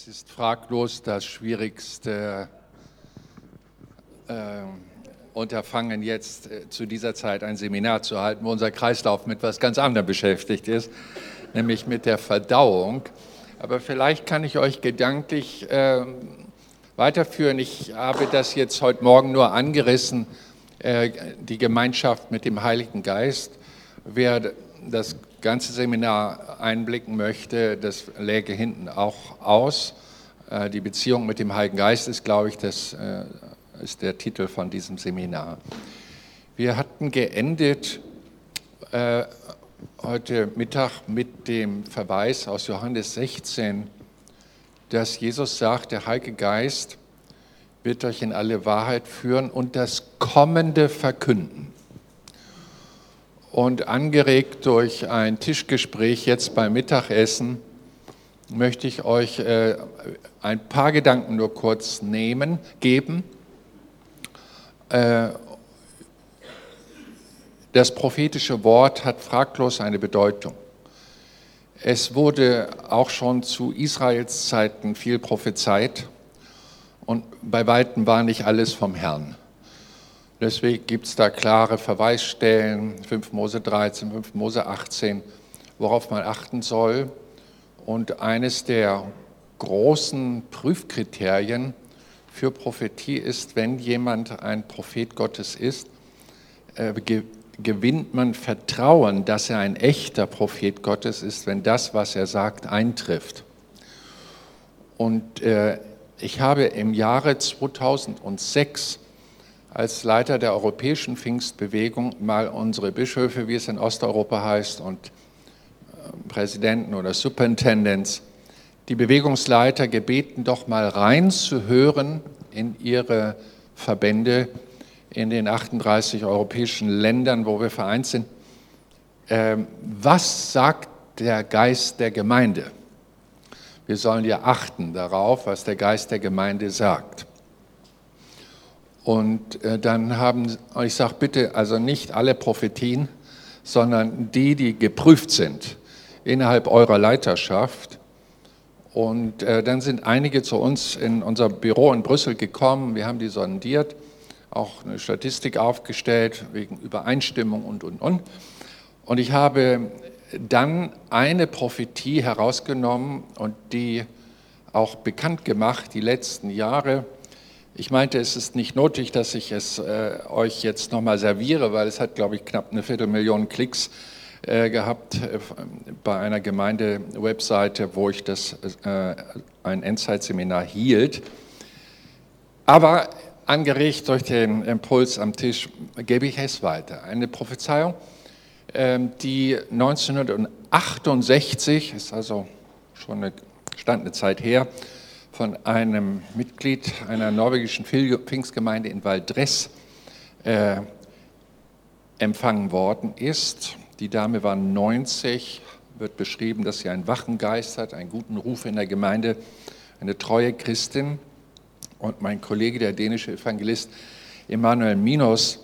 Es ist fraglos das schwierigste äh, Unterfangen, jetzt äh, zu dieser Zeit ein Seminar zu halten, wo unser Kreislauf mit etwas ganz anderem beschäftigt ist, nämlich mit der Verdauung. Aber vielleicht kann ich euch gedanklich äh, weiterführen. Ich habe das jetzt heute Morgen nur angerissen, äh, die Gemeinschaft mit dem Heiligen Geist. Wer das ganze Seminar einblicken möchte, das läge hinten auch aus. Äh, die Beziehung mit dem Heiligen Geist ist, glaube ich, das äh, ist der Titel von diesem Seminar. Wir hatten geendet äh, heute Mittag mit dem Verweis aus Johannes 16, dass Jesus sagt, der Heilige Geist wird euch in alle Wahrheit führen und das Kommende verkünden. Und angeregt durch ein Tischgespräch jetzt beim Mittagessen möchte ich euch äh, ein paar Gedanken nur kurz nehmen, geben. Äh, das prophetische Wort hat fraglos eine Bedeutung. Es wurde auch schon zu Israels Zeiten viel prophezeit und bei weitem war nicht alles vom Herrn. Deswegen gibt es da klare Verweisstellen, 5 Mose 13, 5 Mose 18, worauf man achten soll. Und eines der großen Prüfkriterien für Prophetie ist, wenn jemand ein Prophet Gottes ist, äh, gewinnt man Vertrauen, dass er ein echter Prophet Gottes ist, wenn das, was er sagt, eintrifft. Und äh, ich habe im Jahre 2006 als Leiter der europäischen Pfingstbewegung mal unsere Bischöfe, wie es in Osteuropa heißt, und äh, Präsidenten oder Superintendents, die Bewegungsleiter gebeten, doch mal reinzuhören in ihre Verbände in den 38 europäischen Ländern, wo wir vereint sind. Ähm, was sagt der Geist der Gemeinde? Wir sollen ja achten darauf, was der Geist der Gemeinde sagt. Und äh, dann haben, ich sage bitte, also nicht alle Prophetien, sondern die, die geprüft sind innerhalb eurer Leiterschaft. Und äh, dann sind einige zu uns in unser Büro in Brüssel gekommen. Wir haben die sondiert, auch eine Statistik aufgestellt wegen Übereinstimmung und, und, und. Und ich habe dann eine Prophetie herausgenommen und die auch bekannt gemacht, die letzten Jahre ich meinte, es ist nicht nötig, dass ich es äh, euch jetzt nochmal serviere, weil es hat, glaube ich, knapp eine Viertelmillion Klicks äh, gehabt äh, bei einer Gemeinde-Webseite, wo ich das äh, ein Endzeit-Seminar hielt. Aber angeregt durch den Impuls am Tisch gebe ich es weiter. Eine Prophezeiung, ähm, die 1968, ist also schon eine gestandene Zeit her, von einem Mitglied einer norwegischen Pfingstgemeinde in Valdres äh, empfangen worden ist. Die Dame war 90, wird beschrieben, dass sie einen wachen Geist hat, einen guten Ruf in der Gemeinde, eine treue Christin. Und mein Kollege, der dänische Evangelist Emanuel Minos,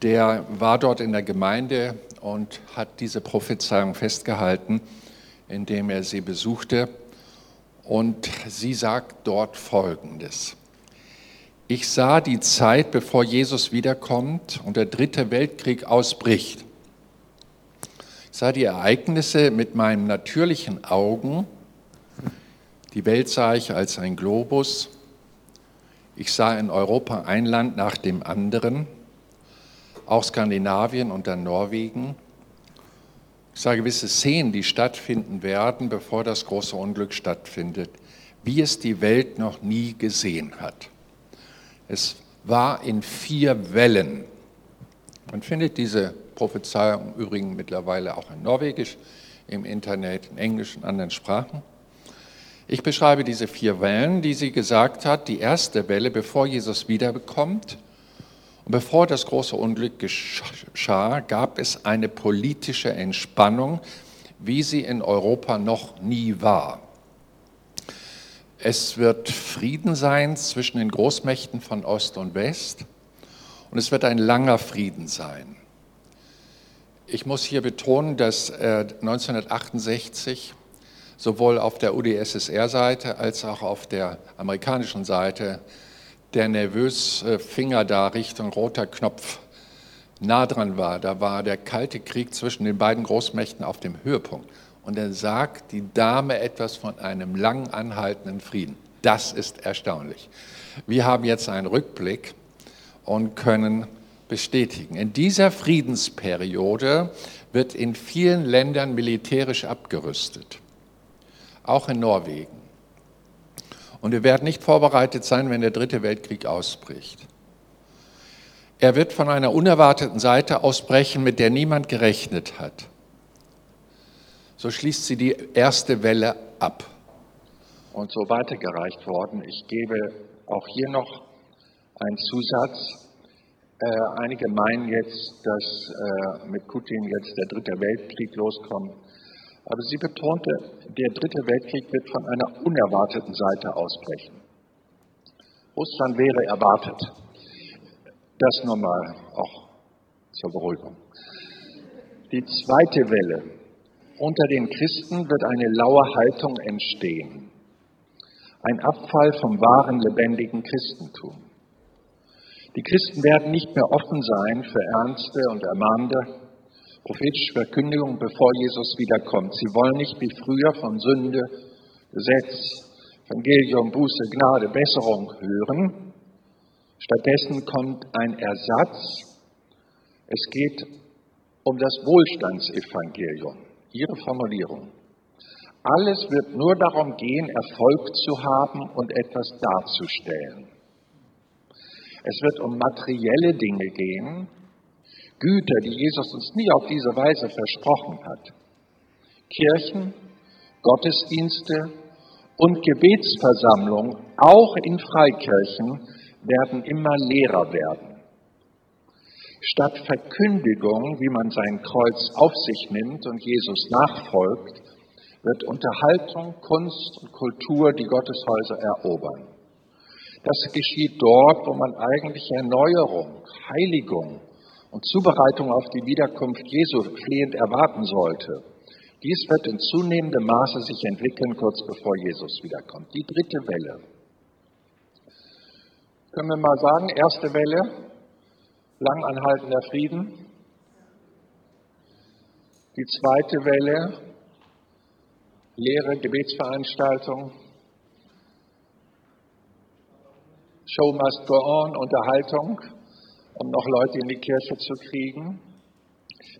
der war dort in der Gemeinde und hat diese Prophezeiung festgehalten, indem er sie besuchte. Und sie sagt dort Folgendes. Ich sah die Zeit, bevor Jesus wiederkommt und der dritte Weltkrieg ausbricht. Ich sah die Ereignisse mit meinen natürlichen Augen. Die Welt sah ich als ein Globus. Ich sah in Europa ein Land nach dem anderen, auch Skandinavien und dann Norwegen. Ich sage gewisse Szenen, die stattfinden werden, bevor das große Unglück stattfindet, wie es die Welt noch nie gesehen hat. Es war in vier Wellen. Man findet diese Prophezeiung im Übrigen mittlerweile auch in Norwegisch, im Internet, in Englisch und anderen Sprachen. Ich beschreibe diese vier Wellen, die sie gesagt hat. Die erste Welle, bevor Jesus wiederbekommt, und bevor das große Unglück geschah, gab es eine politische Entspannung, wie sie in Europa noch nie war. Es wird Frieden sein zwischen den Großmächten von Ost und West und es wird ein langer Frieden sein. Ich muss hier betonen, dass 1968 sowohl auf der UdSSR-Seite als auch auf der amerikanischen Seite der nervös äh, Finger da Richtung roter Knopf nah dran war. Da war der kalte Krieg zwischen den beiden Großmächten auf dem Höhepunkt. Und dann sagt die Dame etwas von einem lang anhaltenden Frieden. Das ist erstaunlich. Wir haben jetzt einen Rückblick und können bestätigen. In dieser Friedensperiode wird in vielen Ländern militärisch abgerüstet, auch in Norwegen. Und wir werden nicht vorbereitet sein, wenn der dritte Weltkrieg ausbricht. Er wird von einer unerwarteten Seite ausbrechen, mit der niemand gerechnet hat. So schließt sie die erste Welle ab. Und so weitergereicht worden. Ich gebe auch hier noch einen Zusatz. Äh, einige meinen jetzt, dass äh, mit Putin jetzt der dritte Weltkrieg loskommt. Aber sie betonte, der dritte Weltkrieg wird von einer unerwarteten Seite ausbrechen. Russland wäre erwartet. Das nochmal auch zur Beruhigung. Die zweite Welle. Unter den Christen wird eine laue Haltung entstehen. Ein Abfall vom wahren, lebendigen Christentum. Die Christen werden nicht mehr offen sein für ernste und ermahnende prophetische Verkündigung, bevor Jesus wiederkommt. Sie wollen nicht wie früher von Sünde, Gesetz, Evangelium, Buße, Gnade, Besserung hören. Stattdessen kommt ein Ersatz. Es geht um das Wohlstandsevangelium, ihre Formulierung. Alles wird nur darum gehen, Erfolg zu haben und etwas darzustellen. Es wird um materielle Dinge gehen, Güter, die Jesus uns nie auf diese Weise versprochen hat. Kirchen, Gottesdienste und Gebetsversammlungen, auch in Freikirchen, werden immer leerer werden. Statt Verkündigung, wie man sein Kreuz auf sich nimmt und Jesus nachfolgt, wird Unterhaltung, Kunst und Kultur die Gotteshäuser erobern. Das geschieht dort, wo man eigentlich Erneuerung, Heiligung und Zubereitung auf die Wiederkunft Jesu flehend erwarten sollte. Dies wird in zunehmendem Maße sich entwickeln, kurz bevor Jesus wiederkommt. Die dritte Welle. Können wir mal sagen, erste Welle, lang anhaltender Frieden. Die zweite Welle, leere Gebetsveranstaltung. Show must go on, Unterhaltung um noch Leute in die Kirche zu kriegen.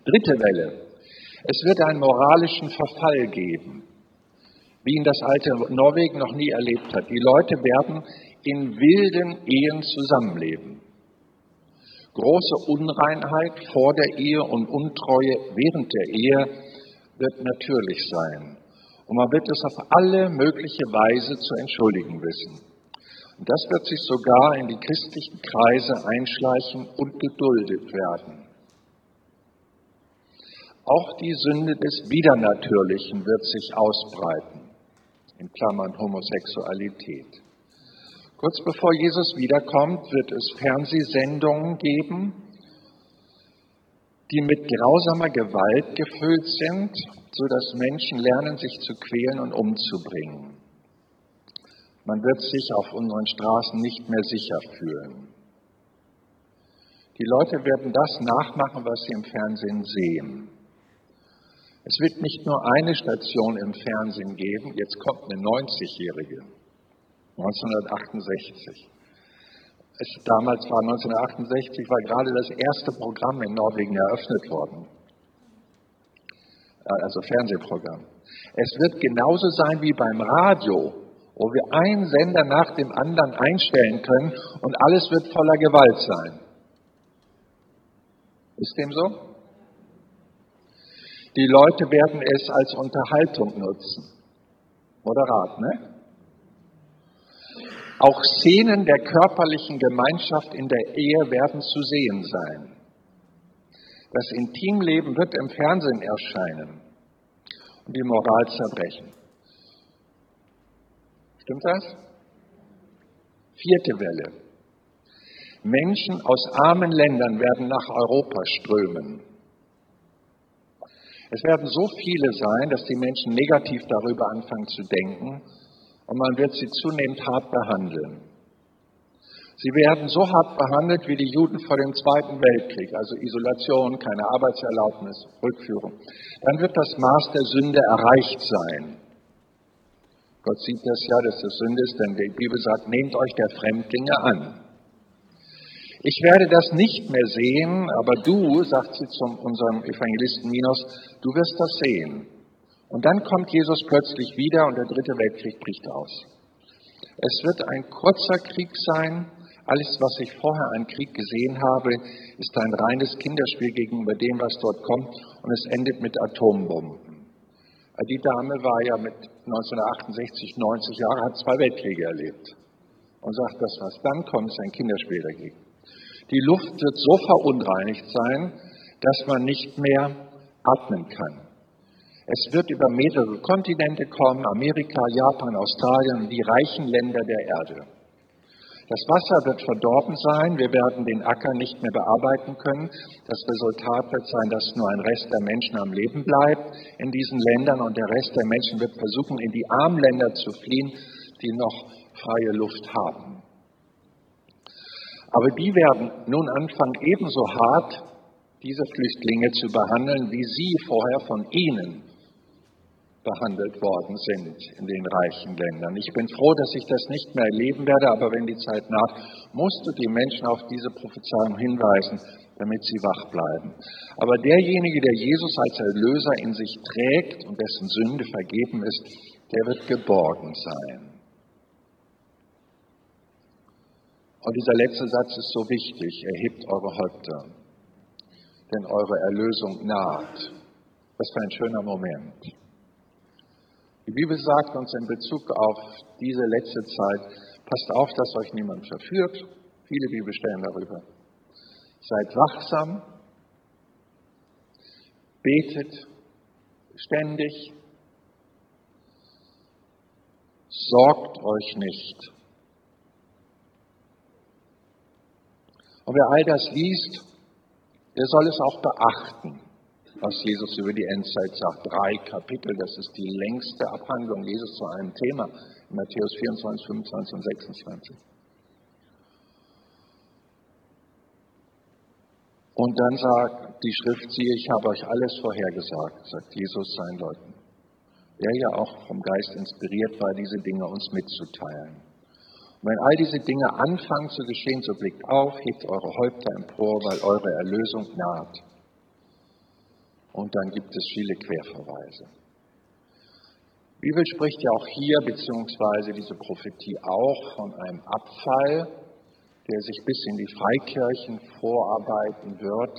Dritte Welle. Es wird einen moralischen Verfall geben, wie ihn das alte Norwegen noch nie erlebt hat. Die Leute werden in wilden Ehen zusammenleben. Große Unreinheit vor der Ehe und Untreue während der Ehe wird natürlich sein. Und man wird es auf alle mögliche Weise zu entschuldigen wissen. Und das wird sich sogar in die christlichen Kreise einschleichen und geduldet werden. Auch die Sünde des Widernatürlichen wird sich ausbreiten, in Klammern Homosexualität. Kurz bevor Jesus wiederkommt, wird es Fernsehsendungen geben, die mit grausamer Gewalt gefüllt sind, sodass Menschen lernen, sich zu quälen und umzubringen. Man wird sich auf unseren Straßen nicht mehr sicher fühlen. Die Leute werden das nachmachen, was sie im Fernsehen sehen. Es wird nicht nur eine Station im Fernsehen geben, jetzt kommt eine 90-Jährige, 1968. Es, damals war 1968, war gerade das erste Programm in Norwegen eröffnet worden. Äh, also Fernsehprogramm. Es wird genauso sein wie beim Radio wo wir einen Sender nach dem anderen einstellen können und alles wird voller Gewalt sein. Ist dem so? Die Leute werden es als Unterhaltung nutzen. Moderat, ne? Auch Szenen der körperlichen Gemeinschaft in der Ehe werden zu sehen sein. Das Intimleben wird im Fernsehen erscheinen und die Moral zerbrechen. Stimmt das? Vierte Welle. Menschen aus armen Ländern werden nach Europa strömen. Es werden so viele sein, dass die Menschen negativ darüber anfangen zu denken und man wird sie zunehmend hart behandeln. Sie werden so hart behandelt wie die Juden vor dem Zweiten Weltkrieg, also Isolation, keine Arbeitserlaubnis, Rückführung. Dann wird das Maß der Sünde erreicht sein. Gott sieht das ja, dass das Sünde ist, denn die Bibel sagt, nehmt euch der Fremdlinge an. Ich werde das nicht mehr sehen, aber du, sagt sie zu unserem Evangelisten Minos, du wirst das sehen. Und dann kommt Jesus plötzlich wieder und der dritte Weltkrieg bricht aus. Es wird ein kurzer Krieg sein. Alles, was ich vorher an Krieg gesehen habe, ist ein reines Kinderspiel gegenüber dem, was dort kommt. Und es endet mit Atombomben. Die Dame war ja mit 1968, 90 Jahre, hat zwei Weltkriege erlebt. Und sagt, das, was dann kommt, ist ein Kinderspiel dagegen. Die Luft wird so verunreinigt sein, dass man nicht mehr atmen kann. Es wird über mehrere Kontinente kommen, Amerika, Japan, Australien die reichen Länder der Erde. Das Wasser wird verdorben sein, wir werden den Acker nicht mehr bearbeiten können. Das Resultat wird sein, dass nur ein Rest der Menschen am Leben bleibt in diesen Ländern und der Rest der Menschen wird versuchen, in die armen Länder zu fliehen, die noch freie Luft haben. Aber die werden nun anfangen, ebenso hart diese Flüchtlinge zu behandeln, wie sie vorher von ihnen behandelt worden sind in den reichen Ländern. Ich bin froh, dass ich das nicht mehr erleben werde, aber wenn die Zeit naht, musst du die Menschen auf diese Prophezeiung hinweisen, damit sie wach bleiben. Aber derjenige, der Jesus als Erlöser in sich trägt und dessen Sünde vergeben ist, der wird geborgen sein. Und dieser letzte Satz ist so wichtig. Erhebt eure Häupter, denn eure Erlösung naht. Was für ein schöner Moment. Die Bibel sagt uns in Bezug auf diese letzte Zeit, passt auf, dass euch niemand verführt. Viele Bibelstellen darüber. Seid wachsam, betet ständig, sorgt euch nicht. Und wer all das liest, der soll es auch beachten, was Jesus über die Endzeit sagt. Drei Kapitel, das ist die längste Abhandlung Jesus zu einem Thema in Matthäus 24, 25 und 26. Und dann sagt die Schrift, siehe, ich habe euch alles vorhergesagt, sagt Jesus seinen Leuten, der ja auch vom Geist inspiriert war, diese Dinge uns mitzuteilen. Und wenn all diese Dinge anfangen zu geschehen, so blickt auf, hebt eure Häupter empor, weil eure Erlösung naht. Und dann gibt es viele Querverweise. Die Bibel spricht ja auch hier, beziehungsweise diese Prophetie auch, von einem Abfall, der sich bis in die Freikirchen vorarbeiten wird.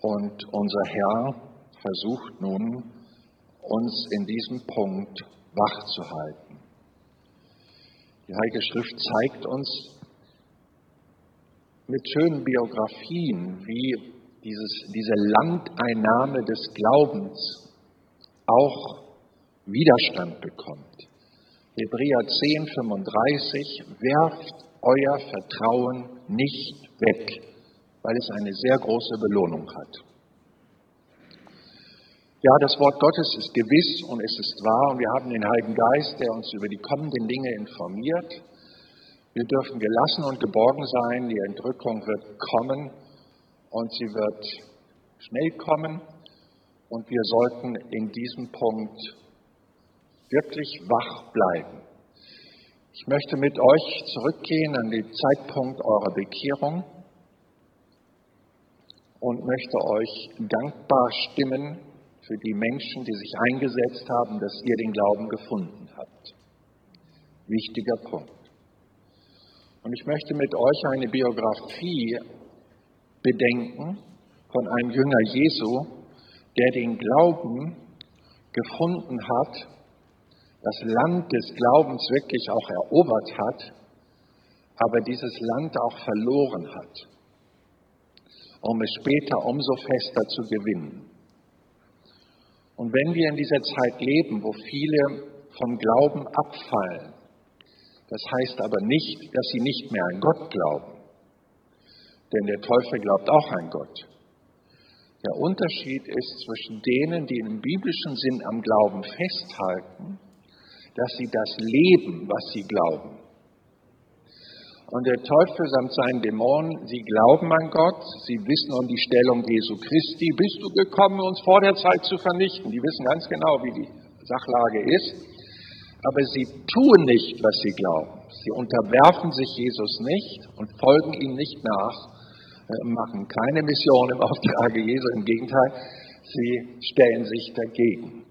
Und unser Herr versucht nun, uns in diesem Punkt wach zu halten. Die Heilige Schrift zeigt uns mit schönen Biografien, wie dieses, diese Landeinnahme des Glaubens auch Widerstand bekommt. Hebräer 10, 35, werft euer Vertrauen nicht weg, weil es eine sehr große Belohnung hat. Ja, das Wort Gottes ist gewiss und es ist wahr und wir haben den Heiligen Geist, der uns über die kommenden Dinge informiert. Wir dürfen gelassen und geborgen sein, die Entrückung wird kommen und sie wird schnell kommen und wir sollten in diesem Punkt wirklich wach bleiben. Ich möchte mit euch zurückgehen an den Zeitpunkt eurer Bekehrung und möchte euch dankbar stimmen für die Menschen, die sich eingesetzt haben, dass ihr den Glauben gefunden habt. Wichtiger Punkt. Und ich möchte mit euch eine Biografie bedenken von einem Jünger Jesu, der den Glauben gefunden hat, das Land des Glaubens wirklich auch erobert hat, aber dieses Land auch verloren hat, um es später umso fester zu gewinnen. Und wenn wir in dieser Zeit leben, wo viele vom Glauben abfallen, das heißt aber nicht, dass sie nicht mehr an Gott glauben, denn der Teufel glaubt auch an Gott, Der Unterschied ist zwischen denen, die im biblischen Sinn am Glauben festhalten, dass sie das leben, was sie glauben. Und der Teufel samt seinen Dämonen, sie glauben an Gott, sie wissen um die Stellung Jesu Christi. Bist du gekommen, uns vor der Zeit zu vernichten? Die wissen ganz genau, wie die Sachlage ist. Aber sie tun nicht, was sie glauben. Sie unterwerfen sich Jesus nicht und folgen ihm nicht nach, machen keine Mission im Auftrage Jesu. Im Gegenteil, sie stellen sich dagegen.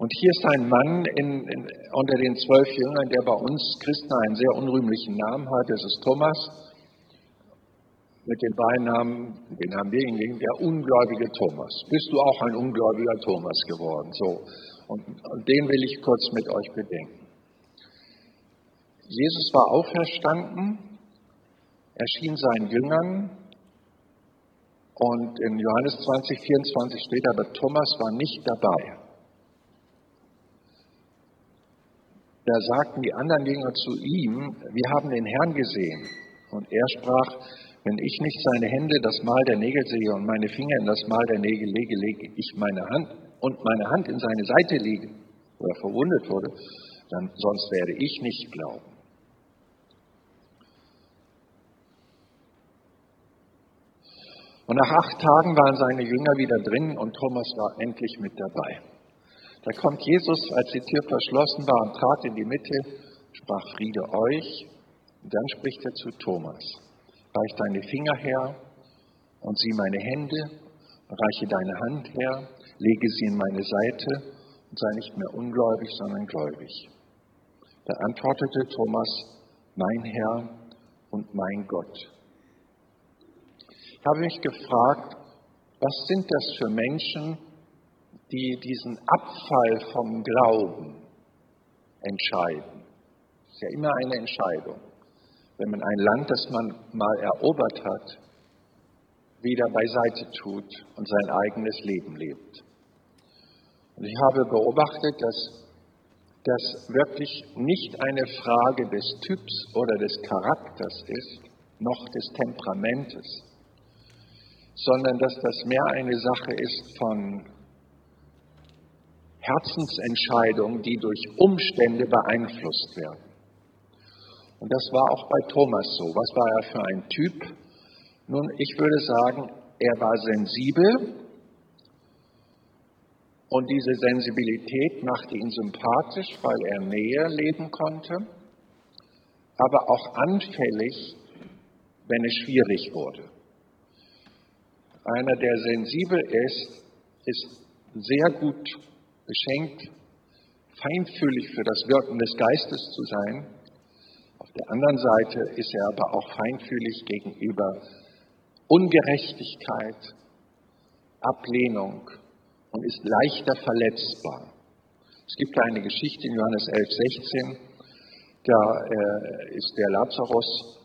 Und hier ist ein Mann in, in, unter den zwölf Jüngern, der bei uns Christen einen sehr unrühmlichen Namen hat. Das ist Thomas. Mit dem Beinamen, den haben wir ihn gegeben, der ungläubige Thomas. Bist du auch ein ungläubiger Thomas geworden? So. Und, und den will ich kurz mit euch bedenken. Jesus war auferstanden, erschien seinen Jüngern und in Johannes 20, 24 steht aber, Thomas war nicht dabei. Da sagten die anderen Jünger zu ihm, wir haben den Herrn gesehen. Und er sprach, wenn ich nicht seine Hände das Mal der Nägel sehe und meine Finger in das Mal der Nägel lege, lege ich meine Hand und meine Hand in seine Seite lege, wo er verwundet wurde, dann sonst werde ich nicht glauben. Und nach acht Tagen waren seine Jünger wieder drin und Thomas war endlich mit dabei. Da kommt Jesus, als die Tür verschlossen war, und trat in die Mitte, sprach Friede euch. Und dann spricht er zu Thomas, reich deine Finger her und sieh meine Hände, reiche deine Hand her, lege sie in meine Seite und sei nicht mehr ungläubig, sondern gläubig. Da antwortete Thomas, mein Herr und mein Gott. Ich habe mich gefragt, was sind das für Menschen, die diesen Abfall vom Glauben entscheiden. Das ist ja immer eine Entscheidung. Wenn man ein Land, das man mal erobert hat, wieder beiseite tut und sein eigenes Leben lebt. Und ich habe beobachtet, dass das wirklich nicht eine Frage des Typs oder des Charakters ist, noch des Temperamentes, sondern dass das mehr eine Sache ist von Herzensentscheidungen, die durch Umstände beeinflusst werden. Und das war auch bei Thomas so. Was war er für ein Typ? Nun, ich würde sagen, er war sensibel und diese Sensibilität machte ihn sympathisch, weil er näher leben konnte, aber auch anfällig, wenn es schwierig wurde. Einer, der sensibel ist, ist sehr gut beschenkt, feinfühlig für das Wirken des Geistes zu sein. Auf der anderen Seite ist er aber auch feinfühlig gegenüber Ungerechtigkeit, Ablehnung und ist leichter verletzbar. Es gibt eine Geschichte in Johannes 11, 16, da äh, ist der Lazarus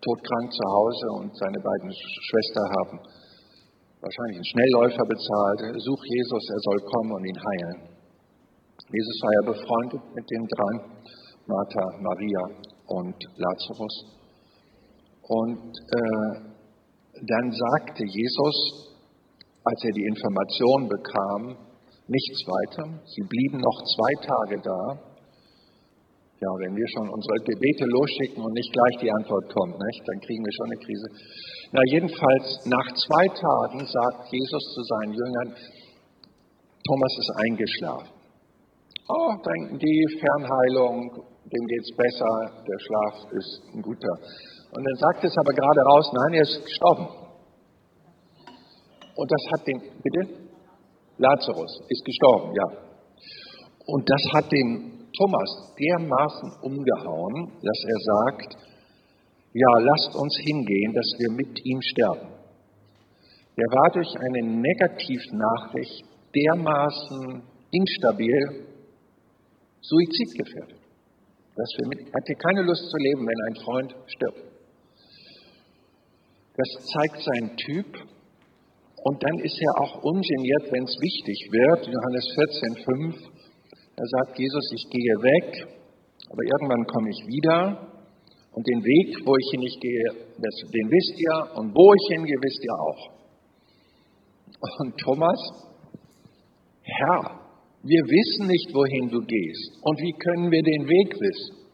todkrank zu Hause und seine beiden Schwestern haben wahrscheinlich einen Schnellläufer bezahlt, such Jesus, er soll kommen und ihn heilen. Jesus war ja befreundet mit den drei, Martha, Maria und Lazarus. Und äh, dann sagte Jesus, als er die Information bekam, nichts weiter. Sie blieben noch zwei Tage da. Ja, wenn wir schon unsere Gebete losschicken und nicht gleich die Antwort kommt, nicht, dann kriegen wir schon eine Krise. Na, jedenfalls, nach zwei Tagen sagt Jesus zu seinen Jüngern, Thomas ist eingeschlafen. Oh, denken die, Fernheilung, dem geht es besser, der Schlaf ist ein guter. Und dann sagt es aber gerade raus, nein, er ist gestorben. Und das hat den, bitte? Lazarus ist gestorben, ja. Und das hat den Thomas dermaßen umgehauen, dass er sagt, ja, lasst uns hingehen, dass wir mit ihm sterben. Er war durch eine Negativnachricht dermaßen instabil, suizidgefährdet. Dass wir mit, hatte keine Lust zu leben, wenn ein Freund stirbt. Das zeigt seinen Typ. Und dann ist er auch ungeniert, wenn es wichtig wird. Johannes 14,5, da sagt Jesus, ich gehe weg, aber irgendwann komme ich wieder und den Weg, wo ich hin nicht gehe, den wisst ihr. Und wo ich hingehe, wisst ihr auch. Und Thomas, Herr, wir wissen nicht, wohin du gehst. Und wie können wir den Weg wissen?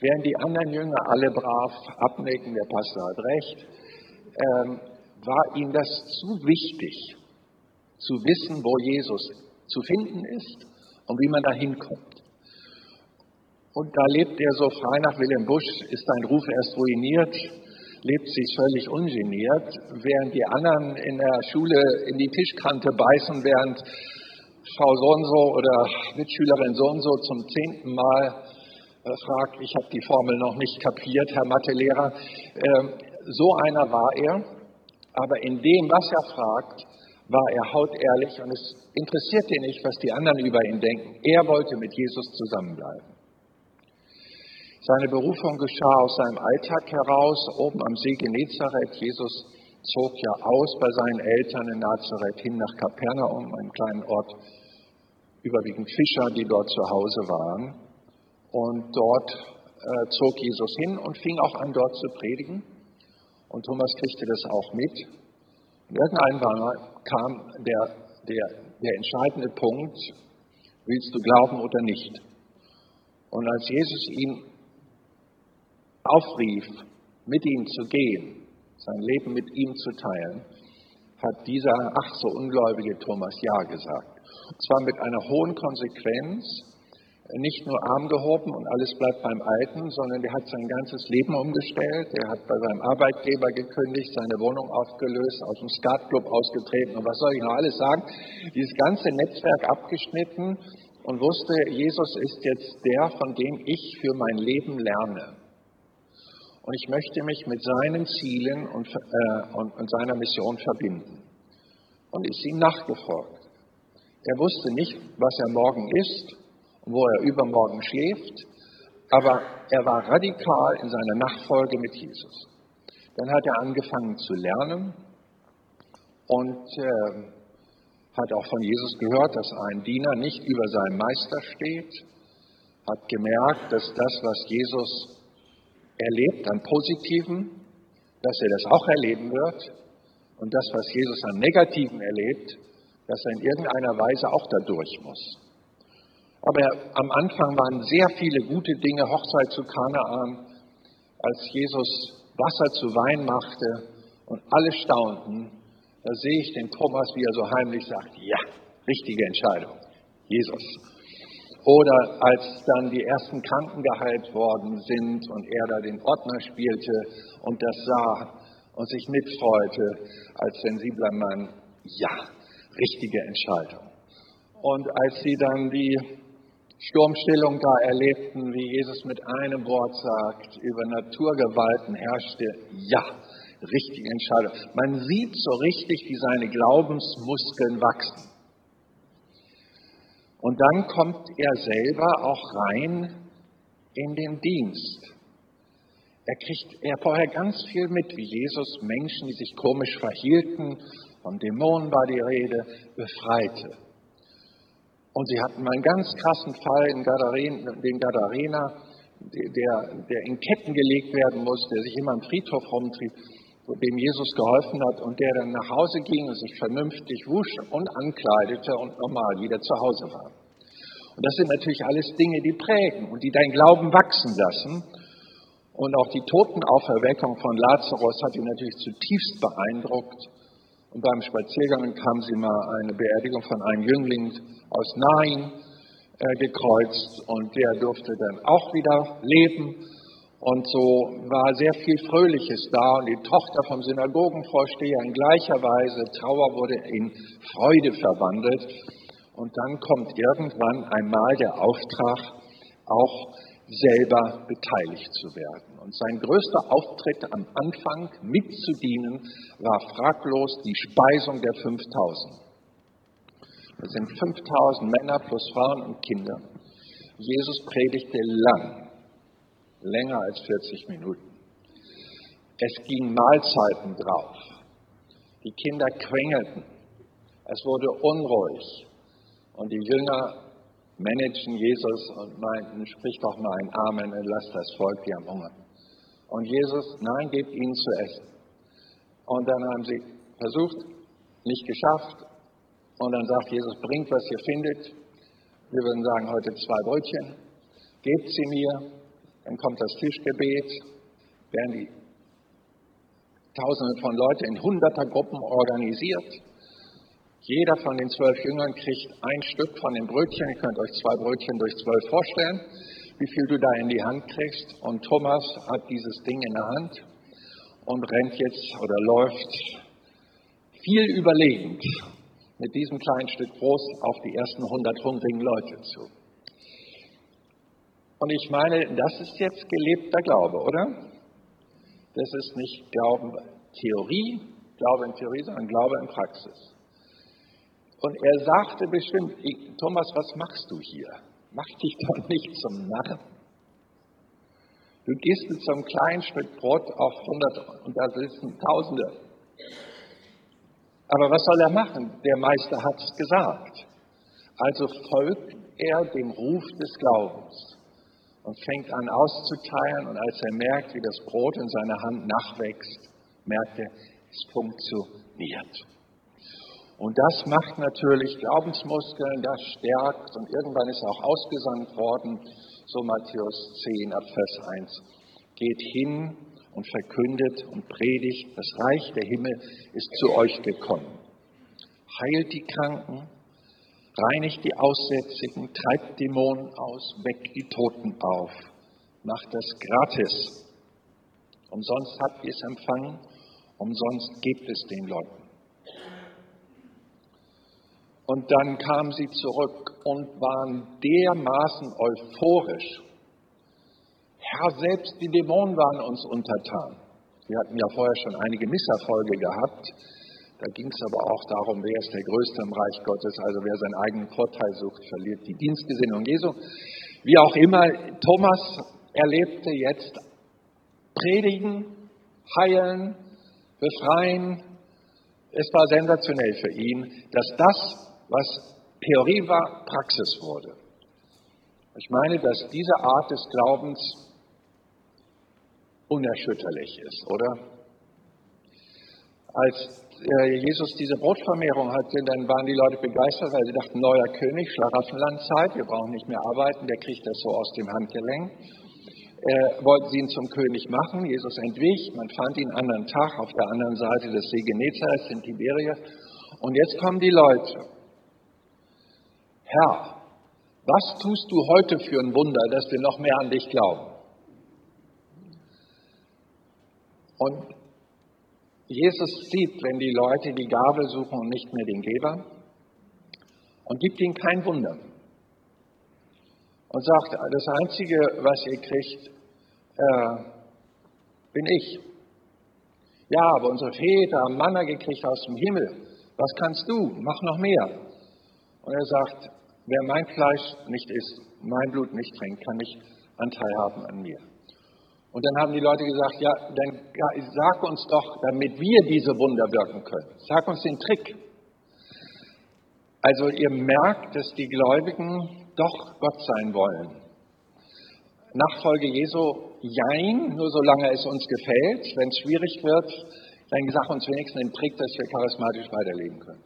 Während die anderen Jünger alle brav abnicken, der Pastor hat recht, ähm, war ihnen das zu wichtig, zu wissen, wo Jesus zu finden ist und wie man da hinkommt. Und da lebt er so frei nach Wilhelm Busch, ist sein Ruf erst ruiniert, lebt sich völlig ungeniert, während die anderen in der Schule in die Tischkante beißen, während Frau so und so oder Mitschülerin so und so zum zehnten Mal äh, fragt, ich habe die Formel noch nicht kapiert, Herr Mathelehrer. Äh, so einer war er, aber in dem, was er fragt, war er hautehrlich und es interessierte ihn nicht, was die anderen über ihn denken. Er wollte mit Jesus zusammenbleiben. Seine Berufung geschah aus seinem Alltag heraus, oben am See Genezareth. Jesus zog ja aus bei seinen Eltern in Nazareth hin nach Kapernaum, einem kleinen Ort überwiegend Fischer, die dort zu Hause waren. Und dort äh, zog Jesus hin und fing auch an, dort zu predigen. Und Thomas kriegte das auch mit. Und irgendwann kam der, der, der entscheidende Punkt, willst du glauben oder nicht? Und als Jesus ihn aufrief, mit ihm zu gehen, sein Leben mit ihm zu teilen, hat dieser ach so ungläubige Thomas Ja gesagt. Und zwar mit einer hohen Konsequenz, nicht nur Arm gehoben und alles bleibt beim Alten, sondern der hat sein ganzes Leben umgestellt, er hat bei seinem Arbeitgeber gekündigt, seine Wohnung aufgelöst, aus dem Skatclub ausgetreten und was soll ich noch alles sagen, dieses ganze Netzwerk abgeschnitten und wusste, Jesus ist jetzt der, von dem ich für mein Leben lerne. Und ich möchte mich mit seinen Zielen und, äh, und, und seiner Mission verbinden. Und ist ihm nachgefolgt. Er wusste nicht, was er morgen und wo er übermorgen schläft, aber er war radikal in seiner Nachfolge mit Jesus. Dann hat er angefangen zu lernen und äh, hat auch von Jesus gehört, dass ein Diener nicht über seinem Meister steht, hat gemerkt, dass das, was Jesus erlebt an Positiven, dass er das auch erleben wird und das, was Jesus an Negativen erlebt, dass er in irgendeiner Weise auch dadurch muss. Aber am Anfang waren sehr viele gute Dinge, Hochzeit zu Kanaan, als Jesus Wasser zu Wein machte und alle staunten, da sehe ich den Thomas, wie er so heimlich sagt, ja, richtige Entscheidung, Jesus. Oder als dann die ersten Kranken geheilt worden sind und er da den Ordner spielte und das sah und sich mitfreute als sensibler Mann, ja, richtige Entscheidung. Und als sie dann die Sturmstillung da erlebten, wie Jesus mit einem Wort sagt, über Naturgewalten herrschte, ja, richtige Entscheidung. Man sieht so richtig, wie seine Glaubensmuskeln wachsen. Und dann kommt er selber auch rein in den Dienst. Er kriegt er vorher ganz viel mit, wie Jesus Menschen, die sich komisch verhielten von Dämonen war die Rede, befreite. Und sie hatten einen ganz krassen Fall in Gadaren, den Gadarena, der, der in Ketten gelegt werden musste, der sich immer am Friedhof rumtrieb, dem Jesus geholfen hat und der dann nach Hause ging und sich vernünftig wusch und ankleidete und normal wieder zu Hause war. Und das sind natürlich alles Dinge, die prägen und die dein Glauben wachsen lassen. Und auch die Totenauferweckung von Lazarus hat ihn natürlich zutiefst beeindruckt. Und beim Spaziergang kam sie mal eine Beerdigung von einem Jüngling aus Nain äh, gekreuzt und der durfte dann auch wieder leben. Und so war sehr viel Fröhliches da und die Tochter vom Synagogenvorsteher in gleicher Weise, Trauer wurde in Freude verwandelt. Und dann kommt irgendwann einmal der Auftrag, auch selber beteiligt zu werden. Und sein größter Auftritt am Anfang mitzudienen war fraglos die Speisung der 5000. Das sind 5000 Männer plus Frauen und Kinder. Jesus predigte lang, länger als 40 Minuten. Es ging Mahlzeiten drauf. Die Kinder quengelten. Es wurde unruhig. Und die Jünger managen Jesus und meinten, sprich doch mal ein Amen und lass das Volk, die haben Hunger. Und Jesus, nein, gebt ihnen zu essen. Und dann haben sie versucht, nicht geschafft. Und dann sagt Jesus, bringt, was ihr findet. Wir würden sagen, heute zwei Brötchen. Gebt sie mir. Dann kommt das Tischgebet. Werden die Tausende von Leuten in Hundertergruppen organisiert. Jeder von den zwölf Jüngern kriegt ein Stück von den Brötchen. Ihr könnt euch zwei Brötchen durch zwölf vorstellen, wie viel du da in die Hand kriegst. Und Thomas hat dieses Ding in der Hand und rennt jetzt oder läuft viel überlegend mit diesem kleinen Stück Brot auf die ersten 100 hungrigen Leute zu. Und ich meine, das ist jetzt gelebter Glaube, oder? Das ist nicht Glauben Theorie, Glaube in Theorie, sondern Glaube in Praxis. Und er sagte bestimmt, Thomas, was machst du hier? Mach dich doch nicht zum Narren. Du gehst mit so einem kleinen Stück Brot auf 100 und da sitzen Tausende. Aber was soll er machen? Der Meister hat es gesagt. Also folgt er dem Ruf des Glaubens und fängt an auszuteilen. Und als er merkt, wie das Brot in seiner Hand nachwächst, merkt er, es funktioniert. Und das macht natürlich Glaubensmuskeln, das stärkt und irgendwann ist auch ausgesandt worden, so Matthäus 10 ab Vers 1. Geht hin und verkündet und predigt, das Reich der Himmel ist zu euch gekommen. Heilt die Kranken, reinigt die Aussätzigen, treibt Dämonen aus, weckt die Toten auf, macht das gratis. Umsonst habt ihr es empfangen, umsonst gebt es den Leuten. Und dann kamen sie zurück und waren dermaßen euphorisch. Herr, selbst die Dämonen waren uns untertan. Wir hatten ja vorher schon einige Misserfolge gehabt. Da ging es aber auch darum, wer ist der Größte im Reich Gottes. Also wer seinen eigenen Vorteil sucht, verliert die Dienstgesinnung Jesu. Wie auch immer, Thomas erlebte jetzt Predigen, Heilen, Befreien. Es war sensationell für ihn, dass das was Theorie war, Praxis wurde. Ich meine, dass diese Art des Glaubens unerschütterlich ist, oder? Als äh, Jesus diese Brotvermehrung hatte, dann waren die Leute begeistert, weil sie dachten, neuer König, Schlaraffenlandzeit, wir brauchen nicht mehr arbeiten, der kriegt das so aus dem Handgelenk. Äh, wollten sie ihn zum König machen, Jesus entwich, man fand ihn anderen Tag auf der anderen Seite des See Genezareth in Tiberias. Und jetzt kommen die Leute Herr, was tust du heute für ein Wunder, dass wir noch mehr an dich glauben? Und Jesus sieht, wenn die Leute die Gabe suchen und nicht mehr den Geber und gibt ihnen kein Wunder. Und sagt, das Einzige, was ihr kriegt, äh, bin ich. Ja, aber unsere Väter haben Manna gekriegt aus dem Himmel. Was kannst du? Mach noch mehr. Und er sagt, Wer mein Fleisch nicht isst, mein Blut nicht trinkt, kann nicht Anteil haben an mir. Und dann haben die Leute gesagt, ja, dann sag uns doch, damit wir diese Wunder wirken können. Sag uns den Trick. Also ihr merkt, dass die Gläubigen doch Gott sein wollen. Nachfolge Jesu, jein, nur solange es uns gefällt. Wenn es schwierig wird, dann sag uns wenigstens den Trick, dass wir charismatisch weiterleben können.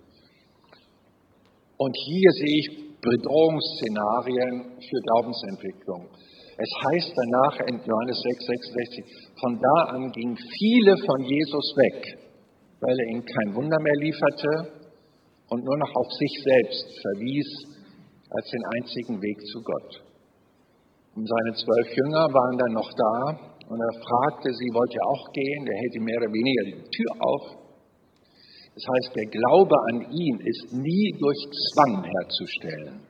Und hier sehe ich Bedrohungsszenarien für Glaubensentwicklung. Es heißt danach in Johannes 6, 66, von da an gingen viele von Jesus weg, weil er ihnen kein Wunder mehr lieferte und nur noch auf sich selbst verwies als den einzigen Weg zu Gott. Und seine zwölf Jünger waren dann noch da und er fragte sie, wollt ihr auch gehen? Der hält ihm mehr oder weniger die Tür auf. Das heißt, der Glaube an ihn ist nie durch Zwang herzustellen.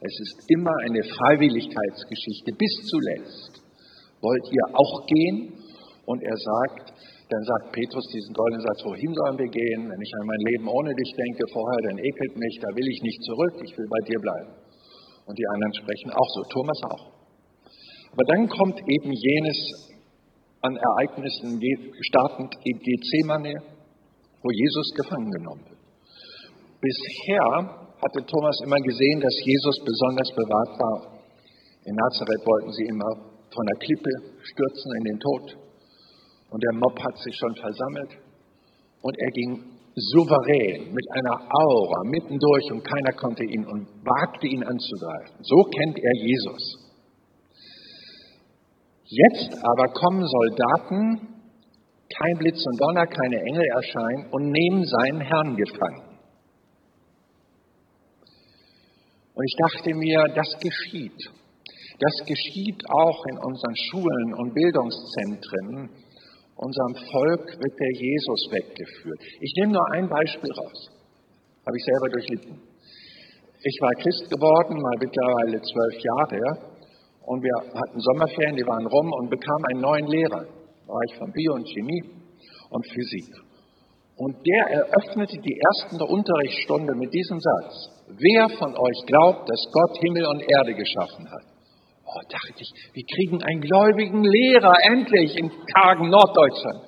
Es ist immer eine Freiwilligkeitsgeschichte bis zuletzt. Wollt ihr auch gehen? Und er sagt, dann sagt Petrus diesen goldenen Satz, wohin sollen wir gehen? Wenn ich an mein Leben ohne dich denke vorher, dann ekelt mich, da will ich nicht zurück, ich will bei dir bleiben. Und die anderen sprechen auch so, Thomas auch. Aber dann kommt eben jenes an Ereignissen startend in Gethsemane, wo Jesus gefangen genommen wird. Bisher hatte Thomas immer gesehen, dass Jesus besonders bewahrt war. In Nazareth wollten sie immer von der Klippe stürzen in den Tod. Und der Mob hat sich schon versammelt. Und er ging souverän, mit einer Aura mittendurch und keiner konnte ihn und wagte ihn anzugreifen. So kennt er Jesus. Jetzt aber kommen Soldaten, kein Blitz und Donner, keine Engel erscheinen und nehmen seinen Herrn gefangen. Und ich dachte mir, das geschieht. Das geschieht auch in unseren Schulen und Bildungszentren. Unserem Volk wird der Jesus weggeführt. Ich nehme nur ein Beispiel raus. Habe ich selber durchlitten. Ich war Christ geworden, mal mittlerweile zwölf Jahre, und wir hatten Sommerferien, die waren rum und bekamen einen neuen Lehrer. Da war ich von Bio und Chemie und Physik. Und der eröffnete die erste Unterrichtsstunde mit diesem Satz. Wer von euch glaubt, dass Gott Himmel und Erde geschaffen hat? Oh, dachte ich, wir kriegen einen gläubigen Lehrer endlich in kargen Norddeutschland.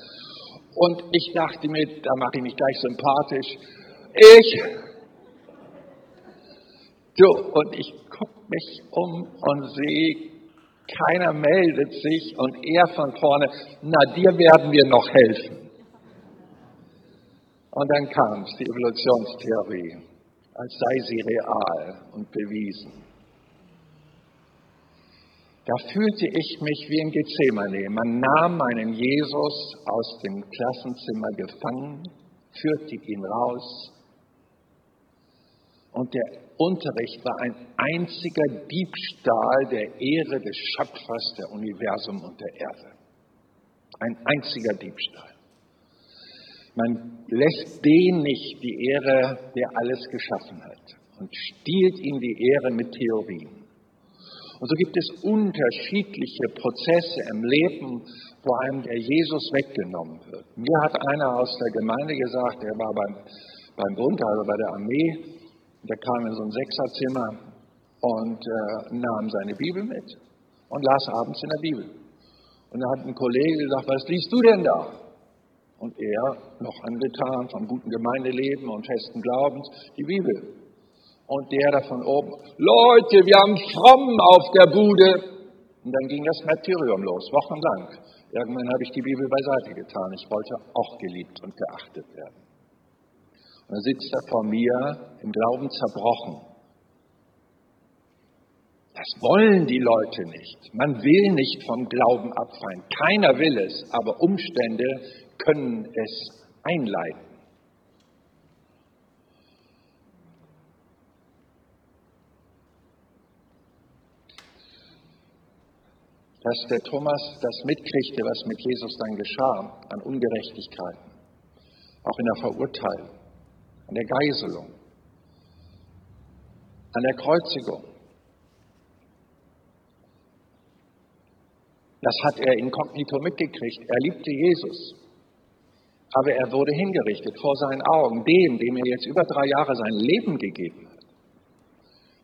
Und ich dachte mir, da mache ich mich gleich sympathisch. Ich, du, und ich gucke mich um und sehe, keiner meldet sich und er von vorne, na, dir werden wir noch helfen. Und dann kam es, die Evolutionstheorie, als sei sie real und bewiesen. Da fühlte ich mich wie in Gethsemane. Man nahm meinen Jesus aus dem Klassenzimmer gefangen, führte ihn raus und der Unterricht war ein einziger Diebstahl der Ehre des Schöpfers der Universum und der Erde. Ein einziger Diebstahl. Man lässt den nicht die Ehre, der alles geschaffen hat und stiehlt ihm die Ehre mit Theorien. Und so gibt es unterschiedliche Prozesse im Leben, wo einem der Jesus weggenommen wird. Mir hat einer aus der Gemeinde gesagt, er war beim, beim Bund, also bei der Armee, der kam in so ein Sechserzimmer und äh, nahm seine Bibel mit und las abends in der Bibel. Und da hat ein Kollege gesagt, was liest du denn da? Und er, noch angetan vom guten Gemeindeleben und festen Glaubens, die Bibel und der da von oben, Leute, wir haben Fromm auf der Bude. Und dann ging das Martyrium los, wochenlang. Irgendwann habe ich die Bibel beiseite getan. Ich wollte auch geliebt und geachtet werden. Und dann sitzt er vor mir im Glauben zerbrochen. Das wollen die Leute nicht. Man will nicht vom Glauben abfallen. Keiner will es, aber Umstände können es einleiten. dass der Thomas das mitkriegte, was mit Jesus dann geschah, an Ungerechtigkeiten, auch in der Verurteilung, an der Geiselung, an der Kreuzigung. Das hat er inkognito mitgekriegt. Er liebte Jesus. Aber er wurde hingerichtet vor seinen Augen, dem, dem er jetzt über drei Jahre sein Leben gegeben hat.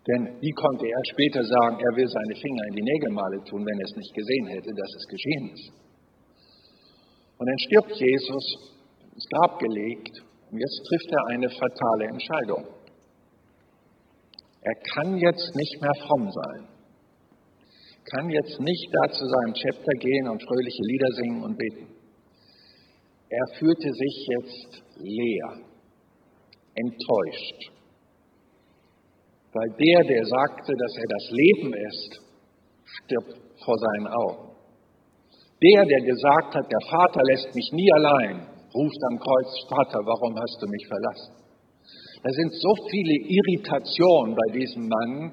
Denn wie konnte er später sagen, er will seine Finger in die Nägelmale tun, wenn er es nicht gesehen hätte, dass es geschehen ist? Und dann stirbt Jesus, ins Grab gelegt, und jetzt trifft er eine fatale Entscheidung. Er kann jetzt nicht mehr fromm sein, kann jetzt nicht da zu seinem Chapter gehen und fröhliche Lieder singen und beten. Er fühlte sich jetzt leer, enttäuscht, weil der, der sagte, dass er das Leben ist, stirbt vor seinen Augen. Der, der gesagt hat, der Vater lässt mich nie allein, ruft am Kreuz, Vater, warum hast du mich verlassen? Da sind so viele Irritationen bei diesem Mann,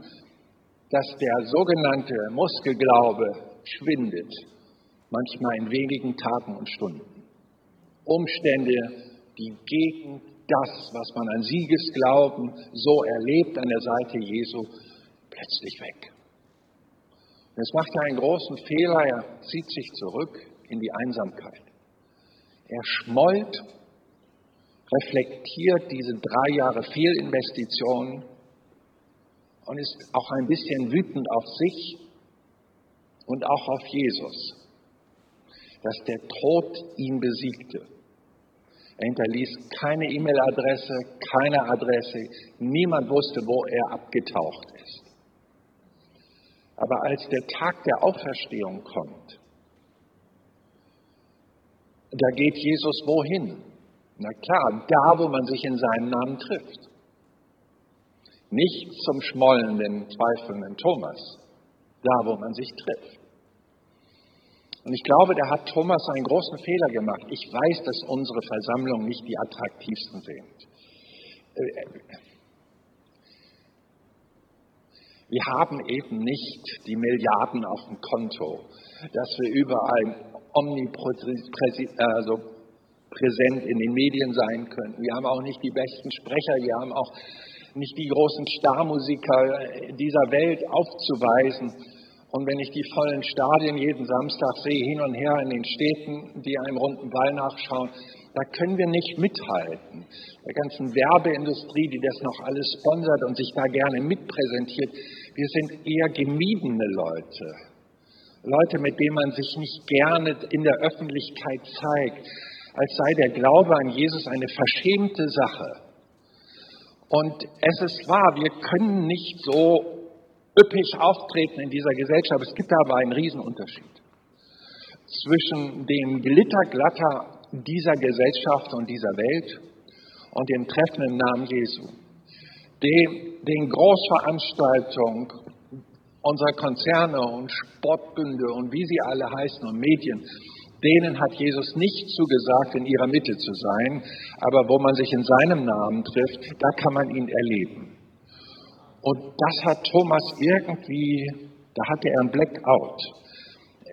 dass der sogenannte Muskelglaube schwindet, manchmal in wenigen Tagen und Stunden. Umstände, die gegen das, was man an Siegesglauben so erlebt an der Seite Jesu, plötzlich weg. Und jetzt macht er einen großen Fehler, er zieht sich zurück in die Einsamkeit. Er schmollt, reflektiert diese drei Jahre Fehlinvestitionen und ist auch ein bisschen wütend auf sich und auch auf Jesus, dass der Tod ihn besiegte. Er hinterließ keine E-Mail-Adresse, keine Adresse. Niemand wusste, wo er abgetaucht ist. Aber als der Tag der Auferstehung kommt, da geht Jesus wohin? Na klar, da, wo man sich in seinem Namen trifft. Nicht zum schmollenden, zweifelnden Thomas, da, wo man sich trifft. Und ich glaube, da hat Thomas einen großen Fehler gemacht. Ich weiß, dass unsere Versammlungen nicht die attraktivsten sind. Äh, wir haben eben nicht die Milliarden auf dem Konto, dass wir überall omnipräsent also in den Medien sein können. Wir haben auch nicht die besten Sprecher, wir haben auch nicht die großen Starmusiker dieser Welt aufzuweisen. Und wenn ich die vollen Stadien jeden Samstag sehe, hin und her in den Städten, die einem runden Ball nachschauen, da können wir nicht mithalten. Der ganzen Werbeindustrie, die das noch alles sponsert und sich da gerne mitpräsentiert, wir sind eher gemiedene Leute. Leute, mit denen man sich nicht gerne in der Öffentlichkeit zeigt, als sei der Glaube an Jesus eine verschämte Sache. Und es ist wahr, wir können nicht so üppig auftreten in dieser Gesellschaft. Es gibt aber einen Riesenunterschied zwischen dem Glitterglatter dieser Gesellschaft und dieser Welt und dem Treffen im Namen Jesu. Den, den Großveranstaltungen unserer Konzerne und Sportbünde und wie sie alle heißen und Medien, denen hat Jesus nicht zugesagt, in ihrer Mitte zu sein, aber wo man sich in seinem Namen trifft, da kann man ihn erleben. Und das hat Thomas irgendwie, da hatte er ein Blackout.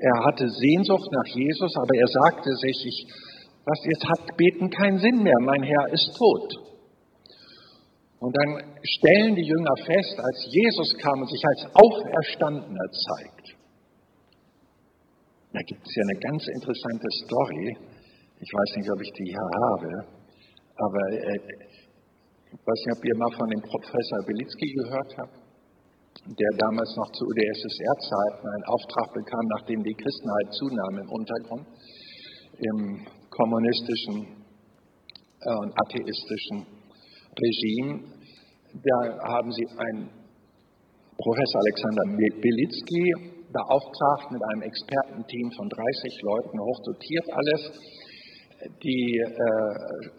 Er hatte Sehnsucht nach Jesus, aber er sagte sich, ich, was jetzt hat Beten keinen Sinn mehr, mein Herr ist tot. Und dann stellen die Jünger fest, als Jesus kam und sich als Auferstandener zeigt. Da gibt es ja eine ganz interessante Story. Ich weiß nicht, ob ich die hier habe, aber äh, ich weiß nicht, ob ihr mal von dem Professor Belitzky gehört habt, der damals noch zu UdSSR-Zeiten einen Auftrag bekam, nachdem die Christenheit zunahm im Untergrund, im kommunistischen äh, und atheistischen Regime. Da haben sie einen Professor Alexander Belitzky beauftragt mit einem Expertenteam von 30 Leuten, hochdotiert alles, die äh,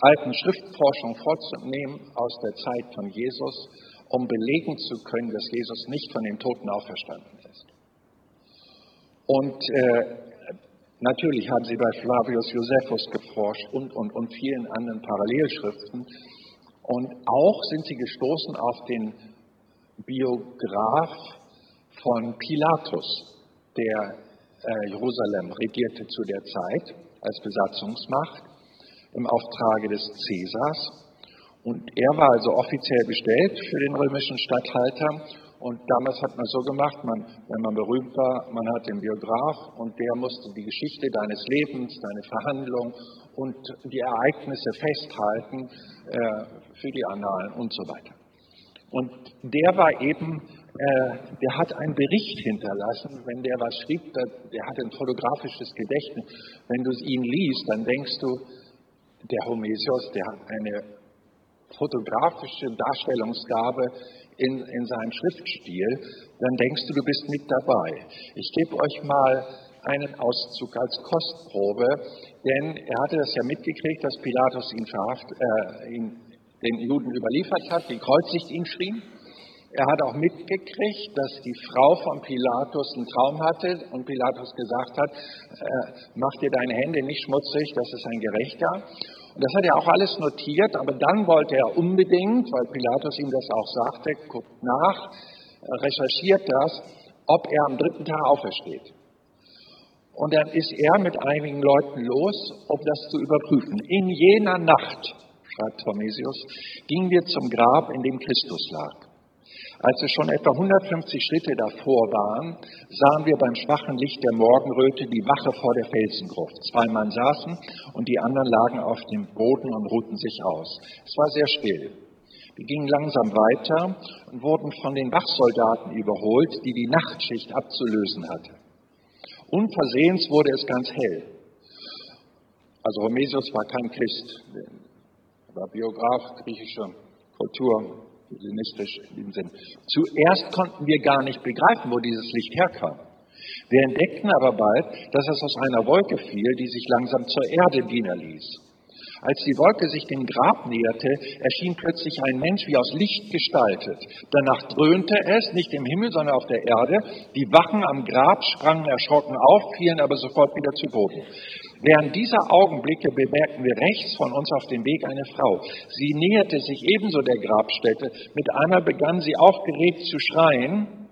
alten Schriftforschung vorzunehmen aus der Zeit von Jesus, um belegen zu können, dass Jesus nicht von den Toten auferstanden ist. Und äh, Natürlich haben sie bei Flavius Josephus geforscht und, und, und vielen anderen Parallelschriften. Und auch sind sie gestoßen auf den Biograf von Pilatus, der äh, Jerusalem regierte zu der Zeit als Besatzungsmacht im Auftrage des Cäsars. Und er war also offiziell bestellt für den römischen Statthalter und damals hat man so gemacht, man, wenn man berühmt war, man hat den Biograf und der musste die Geschichte deines Lebens, deine Verhandlung und die Ereignisse festhalten äh, für die Annalen und so weiter. Und der war eben, äh, der hat einen Bericht hinterlassen, wenn der was schrieb, der, der hat ein fotografisches Gedächtnis. Wenn du ihn liest, dann denkst du, der Homesios, der hat eine fotografische Darstellungsgabe in, in seinem Schriftstil, dann denkst du, du bist mit dabei. Ich gebe euch mal einen Auszug als Kostprobe, denn er hatte das ja mitgekriegt, dass Pilatus ihn, verhaft, äh, ihn den Juden überliefert hat, gekreuzigt ihn schrien. Er hat auch mitgekriegt, dass die Frau von Pilatus einen Traum hatte und Pilatus gesagt hat, äh, mach dir deine Hände nicht schmutzig, das ist ein Gerechter. Das hat er auch alles notiert, aber dann wollte er unbedingt, weil Pilatus ihm das auch sagte, guckt nach, recherchiert das, ob er am dritten Tag aufersteht. Und dann ist er mit einigen Leuten los, um das zu überprüfen. In jener Nacht, schreibt Thomesius, gingen wir zum Grab, in dem Christus lag. Als wir schon etwa 150 Schritte davor waren, sahen wir beim schwachen Licht der Morgenröte die Wache vor der Felsengruft. Zwei Mann saßen und die anderen lagen auf dem Boden und ruhten sich aus. Es war sehr still. Wir gingen langsam weiter und wurden von den Wachsoldaten überholt, die die Nachtschicht abzulösen hatte. Unversehens wurde es ganz hell. Also Homesius war kein Christ, er war Biograf griechischer Kultur, hellenistisch in Sinn. Zuerst konnten wir gar nicht begreifen, wo dieses Licht herkam. Wir entdeckten aber bald, dass es aus einer Wolke fiel, die sich langsam zur Erde niederließ. Als die Wolke sich dem Grab näherte, erschien plötzlich ein Mensch wie aus Licht gestaltet. Danach dröhnte es, nicht im Himmel, sondern auf der Erde. Die Wachen am Grab sprangen erschrocken auf, fielen aber sofort wieder zu Boden. Während dieser Augenblicke bemerkten wir rechts von uns auf dem Weg eine Frau. Sie näherte sich ebenso der Grabstätte. Mit einmal begann sie aufgeregt zu schreien.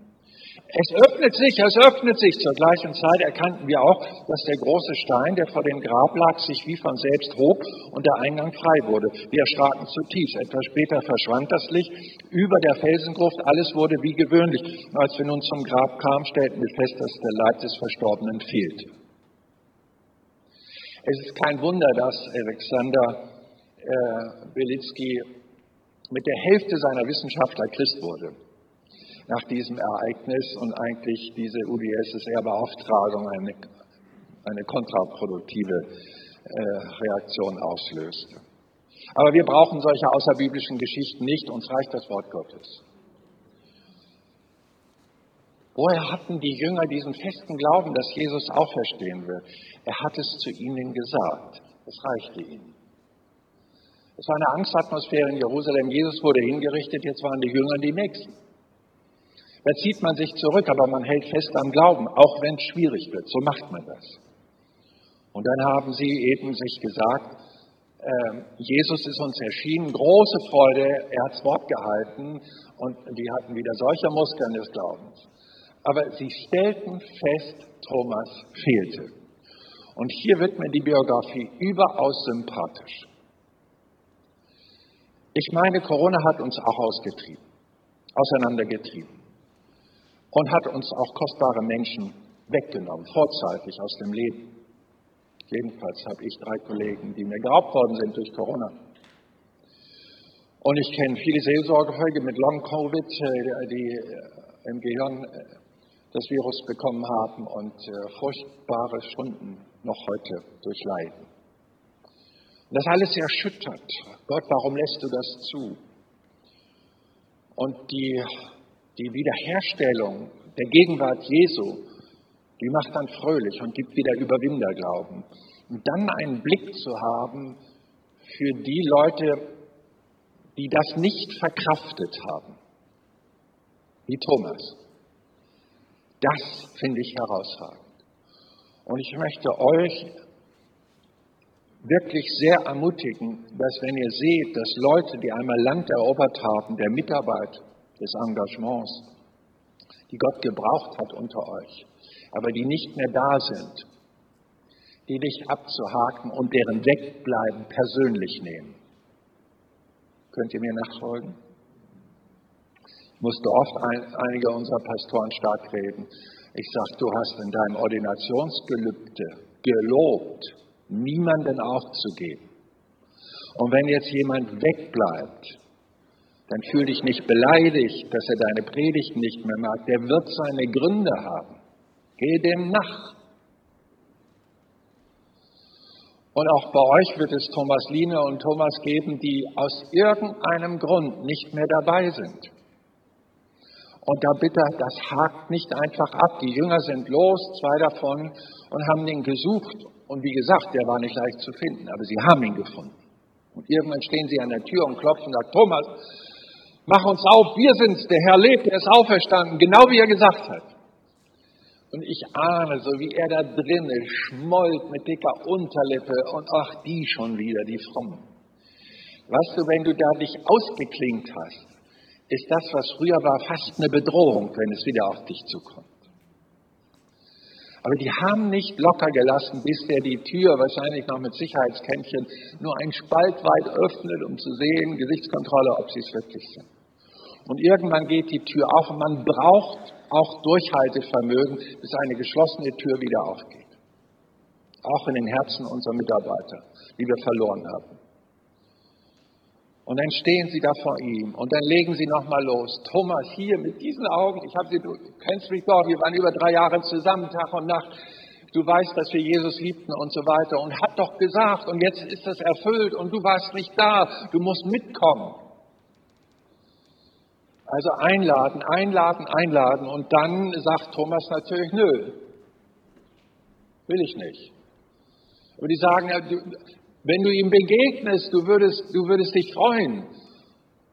Es öffnet sich, es öffnet sich. Zur gleichen Zeit erkannten wir auch, dass der große Stein, der vor dem Grab lag, sich wie von selbst hob und der Eingang frei wurde. Wir erschraken zutiefst. Etwas später verschwand das Licht über der Felsengruft. Alles wurde wie gewöhnlich. Als wir nun zum Grab kamen, stellten wir fest, dass der Leib des Verstorbenen fehlte. Es ist kein Wunder, dass Alexander äh, Belitsky mit der Hälfte seiner Wissenschaftler Christ wurde nach diesem Ereignis und eigentlich diese UdSSR-Beauftragung eine, eine kontraproduktive äh, Reaktion auslöste. Aber wir brauchen solche außerbiblischen Geschichten nicht, uns reicht das Wort Gottes. Woher hatten die Jünger diesen festen Glauben, dass Jesus auferstehen wird? Er hat es zu ihnen gesagt. Es reichte ihnen. Es war eine Angstatmosphäre in Jerusalem. Jesus wurde hingerichtet, jetzt waren die Jünger die Nächsten. Da zieht man sich zurück, aber man hält fest am Glauben, auch wenn es schwierig wird. So macht man das. Und dann haben sie eben sich gesagt, äh, Jesus ist uns erschienen, große Freude, er hat das Wort gehalten und die hatten wieder solche Muskeln des Glaubens. Aber sie stellten fest, Thomas fehlte. Und hier wird mir die Biografie überaus sympathisch. Ich meine, Corona hat uns auch ausgetrieben, auseinandergetrieben und hat uns auch kostbare Menschen weggenommen, vorzeitig aus dem Leben. Jedenfalls habe ich drei Kollegen, die mir geraubt worden sind durch Corona. Und ich kenne viele Seelsorgefähige mit Long-Covid, äh, die im Gehirn äh, das Virus bekommen haben und furchtbare Stunden noch heute durchleiden. Das alles erschüttert. Gott, warum lässt du das zu? Und die die Wiederherstellung der Gegenwart Jesu, die macht dann fröhlich und gibt wieder Überwinderglauben. Und dann einen Blick zu haben für die Leute, die das nicht verkraftet haben, wie Thomas. Das finde ich herausragend. Und ich möchte euch wirklich sehr ermutigen, dass wenn ihr seht, dass Leute, die einmal Land erobert haben, der Mitarbeit, des Engagements, die Gott gebraucht hat unter euch, aber die nicht mehr da sind, die nicht abzuhaken und deren Wegbleiben persönlich nehmen. Könnt ihr mir nachfolgen? Musste oft ein, einige unserer Pastoren stark reden. Ich sage, du hast in deinem Ordinationsgelübde gelobt, niemanden aufzugeben. Und wenn jetzt jemand wegbleibt, dann fühl dich nicht beleidigt, dass er deine Predigten nicht mehr mag. Der wird seine Gründe haben. Geh dem nach. Und auch bei euch wird es Thomas Line und Thomas geben, die aus irgendeinem Grund nicht mehr dabei sind. Und da bitte, das hakt nicht einfach ab. Die Jünger sind los, zwei davon, und haben ihn gesucht. Und wie gesagt, der war nicht leicht zu finden, aber sie haben ihn gefunden. Und irgendwann stehen sie an der Tür und klopfen und sagen, Thomas, Mach uns auf, wir sind's, der Herr lebt, er ist auferstanden, genau wie er gesagt hat. Und ich ahne, so wie er da drinnen schmollt mit dicker Unterlippe und ach, die schon wieder, die Frommen. Weißt du, wenn du da dich ausgeklingt hast, ist das, was früher war, fast eine Bedrohung, wenn es wieder auf dich zukommt. Aber die haben nicht locker gelassen, bis der die Tür, wahrscheinlich noch mit Sicherheitskännchen, nur ein Spalt weit öffnet, um zu sehen, Gesichtskontrolle, ob sie es wirklich sind. Und irgendwann geht die Tür auf und man braucht auch Durchhaltevermögen, bis eine geschlossene Tür wieder aufgeht. Auch in den Herzen unserer Mitarbeiter, die wir verloren haben. Und dann stehen sie da vor ihm und dann legen sie nochmal los. Thomas, hier mit diesen Augen, ich habe sie, du kennst mich doch, wir waren über drei Jahre zusammen, Tag und Nacht. Du weißt, dass wir Jesus liebten und so weiter und hat doch gesagt und jetzt ist das erfüllt und du warst nicht da, du musst mitkommen. Also einladen, einladen, einladen. Und dann sagt Thomas natürlich, nö, will ich nicht. Aber die sagen, Wenn du ihm begegnest, du würdest, du würdest dich freuen.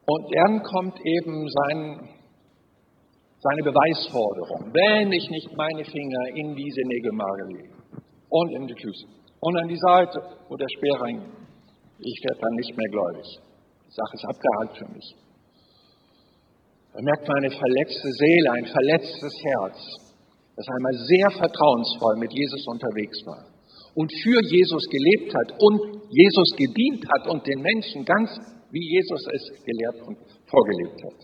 Und dann kommt eben sein, seine Beweisforderung. Wenn ich nicht meine Finger in diese Nägelmage lege und in die Füße und an die Seite, wo der Speer reingeht, ich werde dann nicht mehr gläubig. Die Sache ist abgehakt für mich. Da merkt man eine verletzte Seele, ein verletztes Herz, das einmal sehr vertrauensvoll mit Jesus unterwegs war und für Jesus gelebt hat und Jesus gedient hat und den Menschen ganz wie Jesus es gelehrt und vorgelebt hat.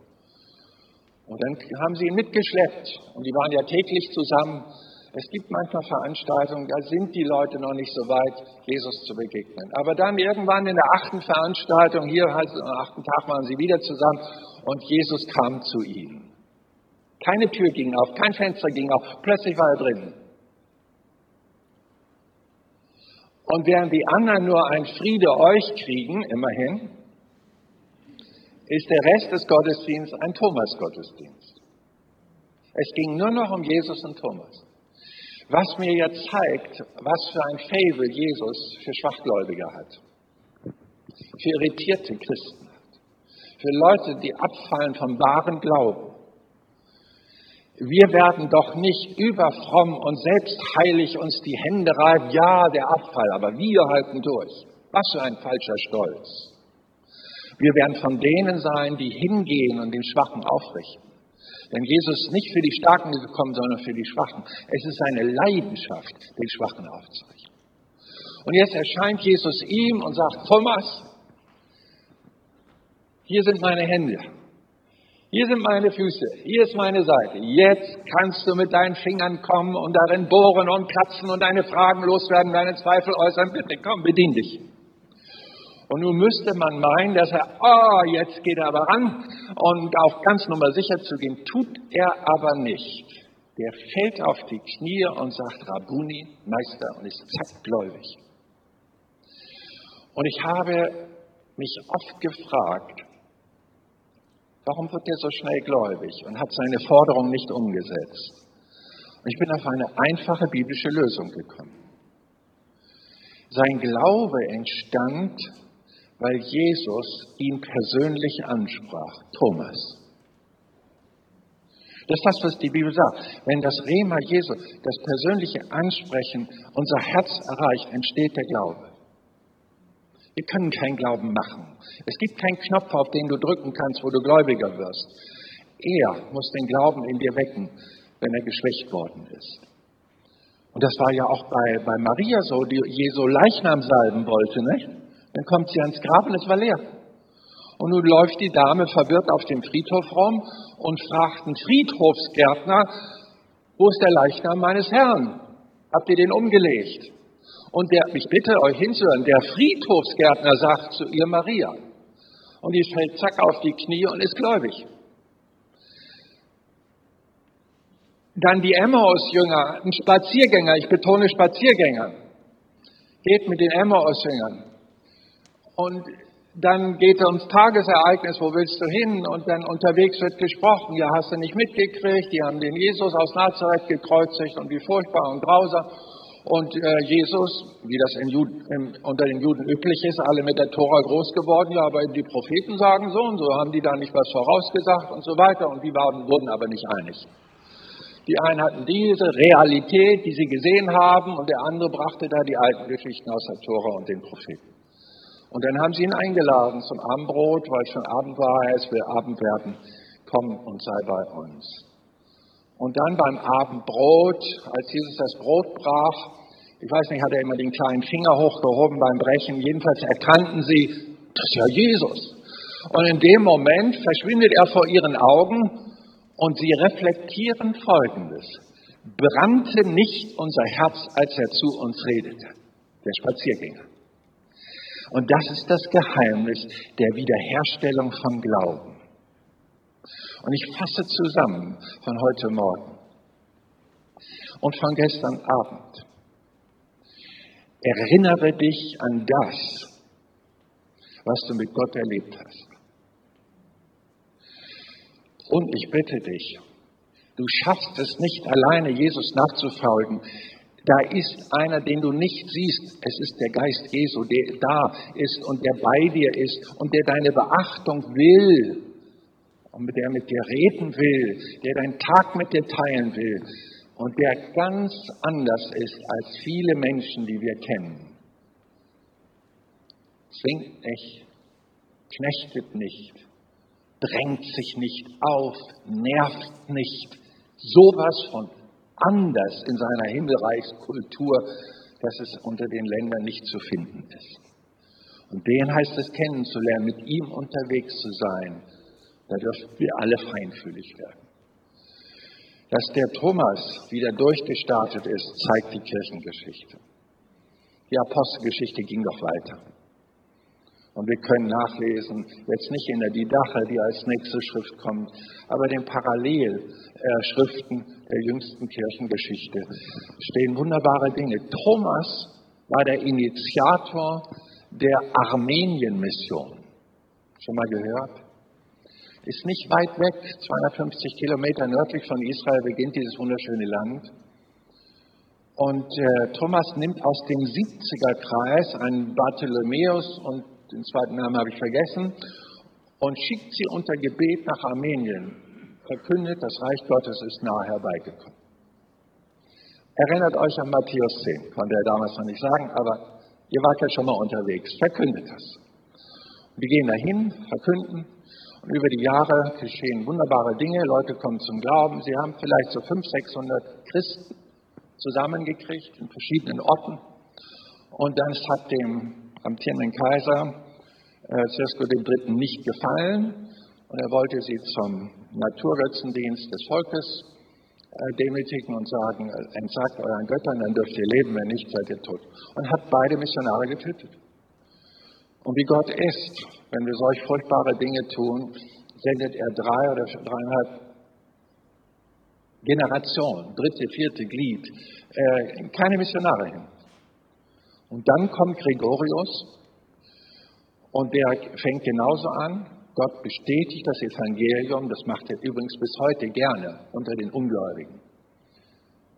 Und dann haben sie ihn mitgeschleppt und die waren ja täglich zusammen. Es gibt manchmal Veranstaltungen, da sind die Leute noch nicht so weit, Jesus zu begegnen. Aber dann irgendwann in der achten Veranstaltung, hier am achten Tag waren sie wieder zusammen und Jesus kam zu ihnen. Keine Tür ging auf, kein Fenster ging auf, plötzlich war er drin. Und während die anderen nur ein Friede euch kriegen, immerhin, ist der Rest des Gottesdienstes ein Thomas-Gottesdienst. Es ging nur noch um Jesus und Thomas. Was mir jetzt zeigt, was für ein Fable Jesus für Schwachgläubige hat, für irritierte Christen hat, für Leute, die abfallen vom wahren Glauben. Wir werden doch nicht überfromm und selbstheilig uns die Hände reiben, ja, der Abfall, aber wir halten durch. Was für ein falscher Stolz. Wir werden von denen sein, die hingehen und den Schwachen aufrichten. Denn Jesus ist nicht für die Starken gekommen, sondern für die Schwachen. Es ist seine Leidenschaft, den Schwachen aufzurichten. Und jetzt erscheint Jesus ihm und sagt, Thomas, hier sind meine Hände, hier sind meine Füße, hier ist meine Seite. Jetzt kannst du mit deinen Fingern kommen und darin bohren und kratzen und deine Fragen loswerden, deine Zweifel äußern. Bitte komm, bedien dich. Und nun müsste man meinen, dass er, oh, jetzt geht er aber ran und auf ganz Nummer sicher zu gehen, tut er aber nicht. Der fällt auf die Knie und sagt, Rabuni, Meister, und ist zack gläubig. Und ich habe mich oft gefragt, warum wird er so schnell gläubig und hat seine Forderung nicht umgesetzt? Und ich bin auf eine einfache biblische Lösung gekommen. Sein Glaube entstand weil Jesus ihn persönlich ansprach. Thomas. Das ist das, was die Bibel sagt. Wenn das Rema Jesu, das persönliche Ansprechen unser Herz erreicht, entsteht der Glaube. Wir können keinen Glauben machen. Es gibt keinen Knopf, auf den du drücken kannst, wo du gläubiger wirst. Er muss den Glauben in dir wecken, wenn er geschwächt worden ist. Und das war ja auch bei, bei Maria so, die Jesu Leichnam salben wollte, nicht? Dann kommt sie ans Grab und es war leer. Und nun läuft die Dame verwirrt auf dem Friedhof rum und fragt einen Friedhofsgärtner, wo ist der Leichnam meines Herrn? Habt ihr den umgelegt? Und der, ich bitte euch hinzuhören, der Friedhofsgärtner sagt zu ihr Maria. Und die fällt zack auf die Knie und ist gläubig. Dann die Emmaus-Jünger, ein Spaziergänger, ich betone Spaziergänger, geht mit den Emmaus-Jüngern und dann geht er ums Tagesereignis, wo willst du hin? Und dann unterwegs wird gesprochen, ja, hast du nicht mitgekriegt, die haben den Jesus aus Nazareth gekreuzigt und wie furchtbar und grausam. Und äh, Jesus, wie das Juden, im, unter den Juden üblich ist, alle mit der Tora groß geworden, ja, aber die Propheten sagen so und so, haben die da nicht was vorausgesagt und so weiter. Und die waren, wurden aber nicht einig. Die einen hatten diese Realität, die sie gesehen haben, und der andere brachte da die alten Geschichten aus der Tora und den Propheten. Und dann haben sie ihn eingeladen zum Abendbrot, weil schon Abend war, es will Abend werden, komm und sei bei uns. Und dann beim Abendbrot, als Jesus das Brot brach, ich weiß nicht, hat er immer den kleinen Finger hochgehoben beim Brechen, jedenfalls erkannten sie, das ist ja Jesus. Und in dem Moment verschwindet er vor ihren Augen und sie reflektieren Folgendes. Brannte nicht unser Herz, als er zu uns redete, der Spaziergänger. Und das ist das Geheimnis der Wiederherstellung von Glauben. Und ich fasse zusammen von heute Morgen und von gestern Abend. Erinnere dich an das, was du mit Gott erlebt hast. Und ich bitte dich, du schaffst es nicht alleine, Jesus nachzufolgen. Da ist einer, den du nicht siehst. Es ist der Geist Jesu, der da ist und der bei dir ist und der deine Beachtung will und der mit dir reden will, der deinen Tag mit dir teilen will und der ganz anders ist als viele Menschen, die wir kennen. Zwingt nicht, knechtet nicht, drängt sich nicht auf, nervt nicht. Sowas von anders in seiner Himmelreichskultur, dass es unter den Ländern nicht zu finden ist. Und den heißt es kennenzulernen, mit ihm unterwegs zu sein. Da dürfen wir alle feinfühlig werden. Dass der Thomas wieder durchgestartet ist, zeigt die Kirchengeschichte. Die Apostelgeschichte ging doch weiter. Und wir können nachlesen, jetzt nicht in der Didache, die als nächste Schrift kommt, aber den Parallelschriften der jüngsten Kirchengeschichte stehen wunderbare Dinge. Thomas war der Initiator der Armenien-Mission. Schon mal gehört? Ist nicht weit weg, 250 Kilometer nördlich von Israel beginnt dieses wunderschöne Land. Und äh, Thomas nimmt aus dem 70er Kreis einen Bartholomäus und den zweiten Namen habe ich vergessen, und schickt sie unter Gebet nach Armenien, verkündet, das Reich Gottes ist nahe herbeigekommen. Erinnert euch an Matthäus 10, konnte er damals noch nicht sagen, aber ihr wart ja schon mal unterwegs, verkündet das. Wir gehen dahin, verkünden, über die Jahre geschehen wunderbare Dinge, Leute kommen zum Glauben, sie haben vielleicht so 500, 600 Christen zusammengekriegt in verschiedenen Orten. Und dann hat dem amtierenden Kaiser äh, III. nicht gefallen und er wollte sie zum Naturgötzendienst des Volkes äh, demütigen und sagen, äh, entsagt euren Göttern, dann dürft ihr leben, wenn nicht, seid ihr tot. Und hat beide Missionare getötet. Und wie Gott ist, wenn wir solch furchtbare Dinge tun, sendet er drei oder dreieinhalb Generationen, dritte, vierte Glied, äh, keine Missionare hin. Und dann kommt Gregorius und der fängt genauso an. Gott bestätigt das Evangelium, das macht er übrigens bis heute gerne unter den Ungläubigen.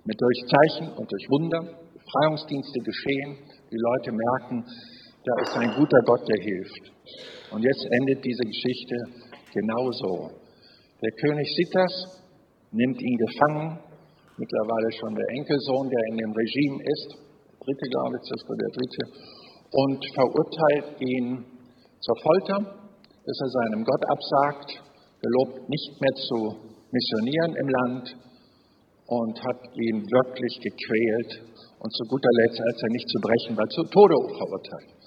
Mit durch Zeichen und durch Wunder, Befreiungsdienste geschehen, die Leute merken, da ist ein guter Gott, der hilft. Und jetzt endet diese Geschichte genauso. Der König Sitas nimmt ihn gefangen, mittlerweile schon der Enkelsohn, der in dem Regime ist, dritte, glaube ich, das war der dritte, und verurteilt ihn zur Folter, dass er seinem Gott absagt, gelobt nicht mehr zu missionieren im Land und hat ihn wirklich gequält. Und zu guter Letzt, als er nicht zu brechen war, zu Tode verurteilt.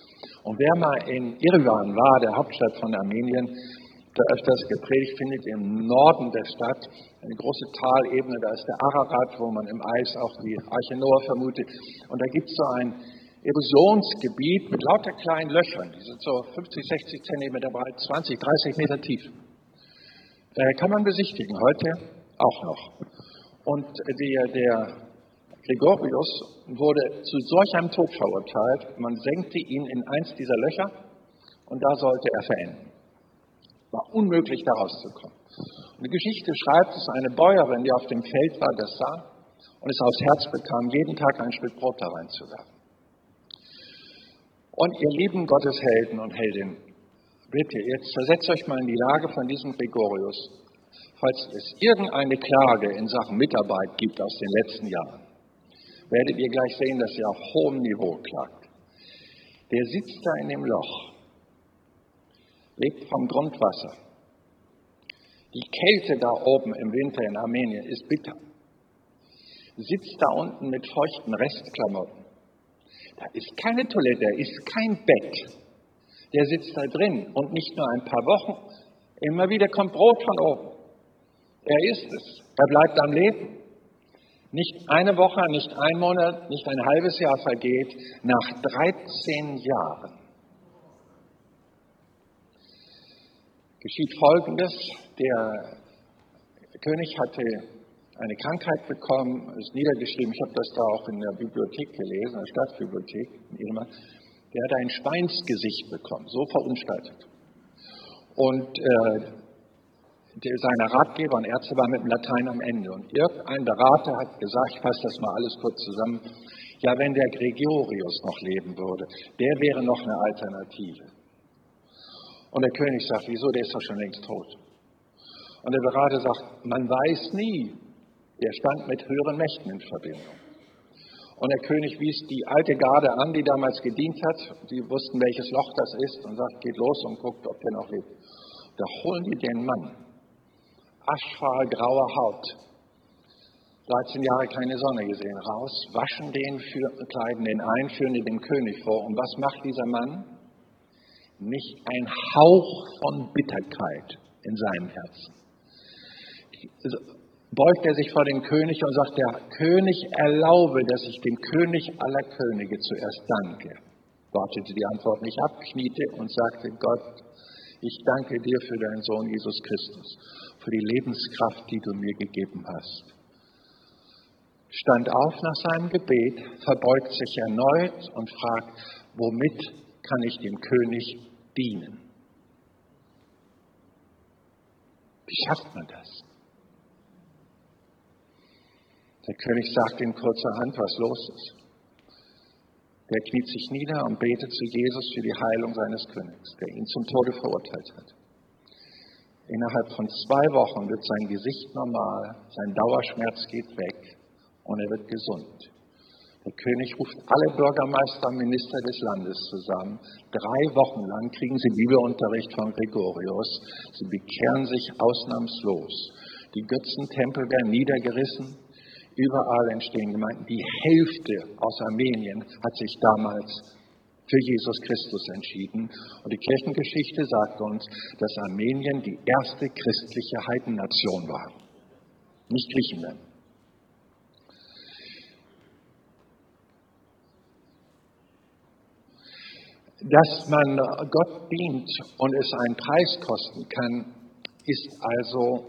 Und wer mal in Irwan war, der Hauptstadt von Armenien, da öfters gepredigt, findet im Norden der Stadt eine große Talebene, da ist der Ararat, wo man im Eis auch die Arche Noah vermutet. Und da gibt es so ein Erosionsgebiet mit lauter kleinen Löchern, die sind so 50, 60 Zentimeter breit, 20, 30 Meter tief. Äh, kann man besichtigen, heute auch noch. Und der, der Gregorius wurde zu solch einem Tod verurteilt, man senkte ihn in eins dieser Löcher und da sollte er verenden. War unmöglich, da rauszukommen. Die Geschichte schreibt, dass eine Bäuerin, die auf dem Feld war, das sah und es aufs Herz bekam, jeden Tag ein Stück Brot da reinzuwerfen. Und ihr lieben Gotteshelden und Heldinnen, bitte, jetzt versetzt euch mal in die Lage von diesem Gregorius. Falls es irgendeine Klage in Sachen Mitarbeit gibt aus den letzten Jahren, werdet ihr gleich sehen, dass er auf hohem Niveau klagt. Der sitzt da in dem Loch lebt vom Grundwasser. Die Kälte da oben im Winter in Armenien ist bitter. Sitzt da unten mit feuchten Restklamotten. Da ist keine Toilette, da ist kein Bett. Der sitzt da drin und nicht nur ein paar Wochen. Immer wieder kommt Brot von oben. Er ist es. Er bleibt am Leben. Nicht eine Woche, nicht ein Monat, nicht ein halbes Jahr vergeht. Nach 13 Jahren geschieht Folgendes. Der König hatte eine Krankheit bekommen, ist niedergeschrieben, ich habe das da auch in der Bibliothek gelesen, in der Stadtbibliothek in Irma. Der hatte ein Schweinsgesicht bekommen, so verunstaltet. Und äh, seiner Ratgeber und Ärzte war mit dem Latein am Ende. Und irgendein Berater hat gesagt, ich fasse das mal alles kurz zusammen, ja, wenn der Gregorius noch leben würde, der wäre noch eine Alternative. Und der König sagt, wieso, der ist doch schon längst tot. Und der Berater sagt, man weiß nie, der stand mit höheren Mächten in Verbindung. Und der König wies die alte Garde an, die damals gedient hat. Die wussten, welches Loch das ist und sagt, geht los und guckt, ob der noch lebt. Da holen die den Mann. Aschfahl, graue Haut. 13 Jahre keine Sonne gesehen. Raus, waschen den, für, kleiden den ein, führen den dem König vor. Und was macht dieser Mann? Nicht ein Hauch von Bitterkeit in seinem Herzen beugt er sich vor den König und sagt, der König erlaube, dass ich dem König aller Könige zuerst danke. Wartete die Antwort nicht ab, kniete und sagte, Gott, ich danke dir für deinen Sohn Jesus Christus, für die Lebenskraft, die du mir gegeben hast. Stand auf nach seinem Gebet, verbeugt sich erneut und fragt, womit kann ich dem König dienen? Wie schafft man das? Der König sagt ihm kurzerhand, was los ist. Der kniet sich nieder und betet zu Jesus für die Heilung seines Königs, der ihn zum Tode verurteilt hat. Innerhalb von zwei Wochen wird sein Gesicht normal, sein Dauerschmerz geht weg und er wird gesund. Der König ruft alle Bürgermeister und Minister des Landes zusammen. Drei Wochen lang kriegen sie Bibelunterricht von Gregorius. Sie bekehren sich ausnahmslos. Die Götzentempel werden niedergerissen. Überall entstehen Gemeinden. Die Hälfte aus Armenien hat sich damals für Jesus Christus entschieden. Und die Kirchengeschichte sagt uns, dass Armenien die erste christliche Heidennation war. Nicht Griechenland. Dass man Gott dient und es einen Preis kosten kann, ist also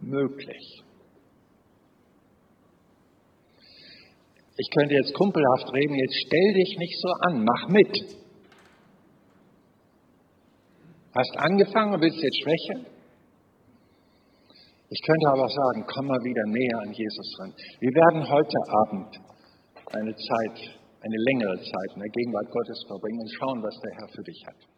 möglich. Ich könnte jetzt kumpelhaft reden, jetzt stell dich nicht so an, mach mit. Hast angefangen und willst jetzt schwächeln? Ich könnte aber auch sagen, komm mal wieder näher an Jesus ran. Wir werden heute Abend eine Zeit, eine längere Zeit in der Gegenwart Gottes verbringen und schauen, was der Herr für dich hat.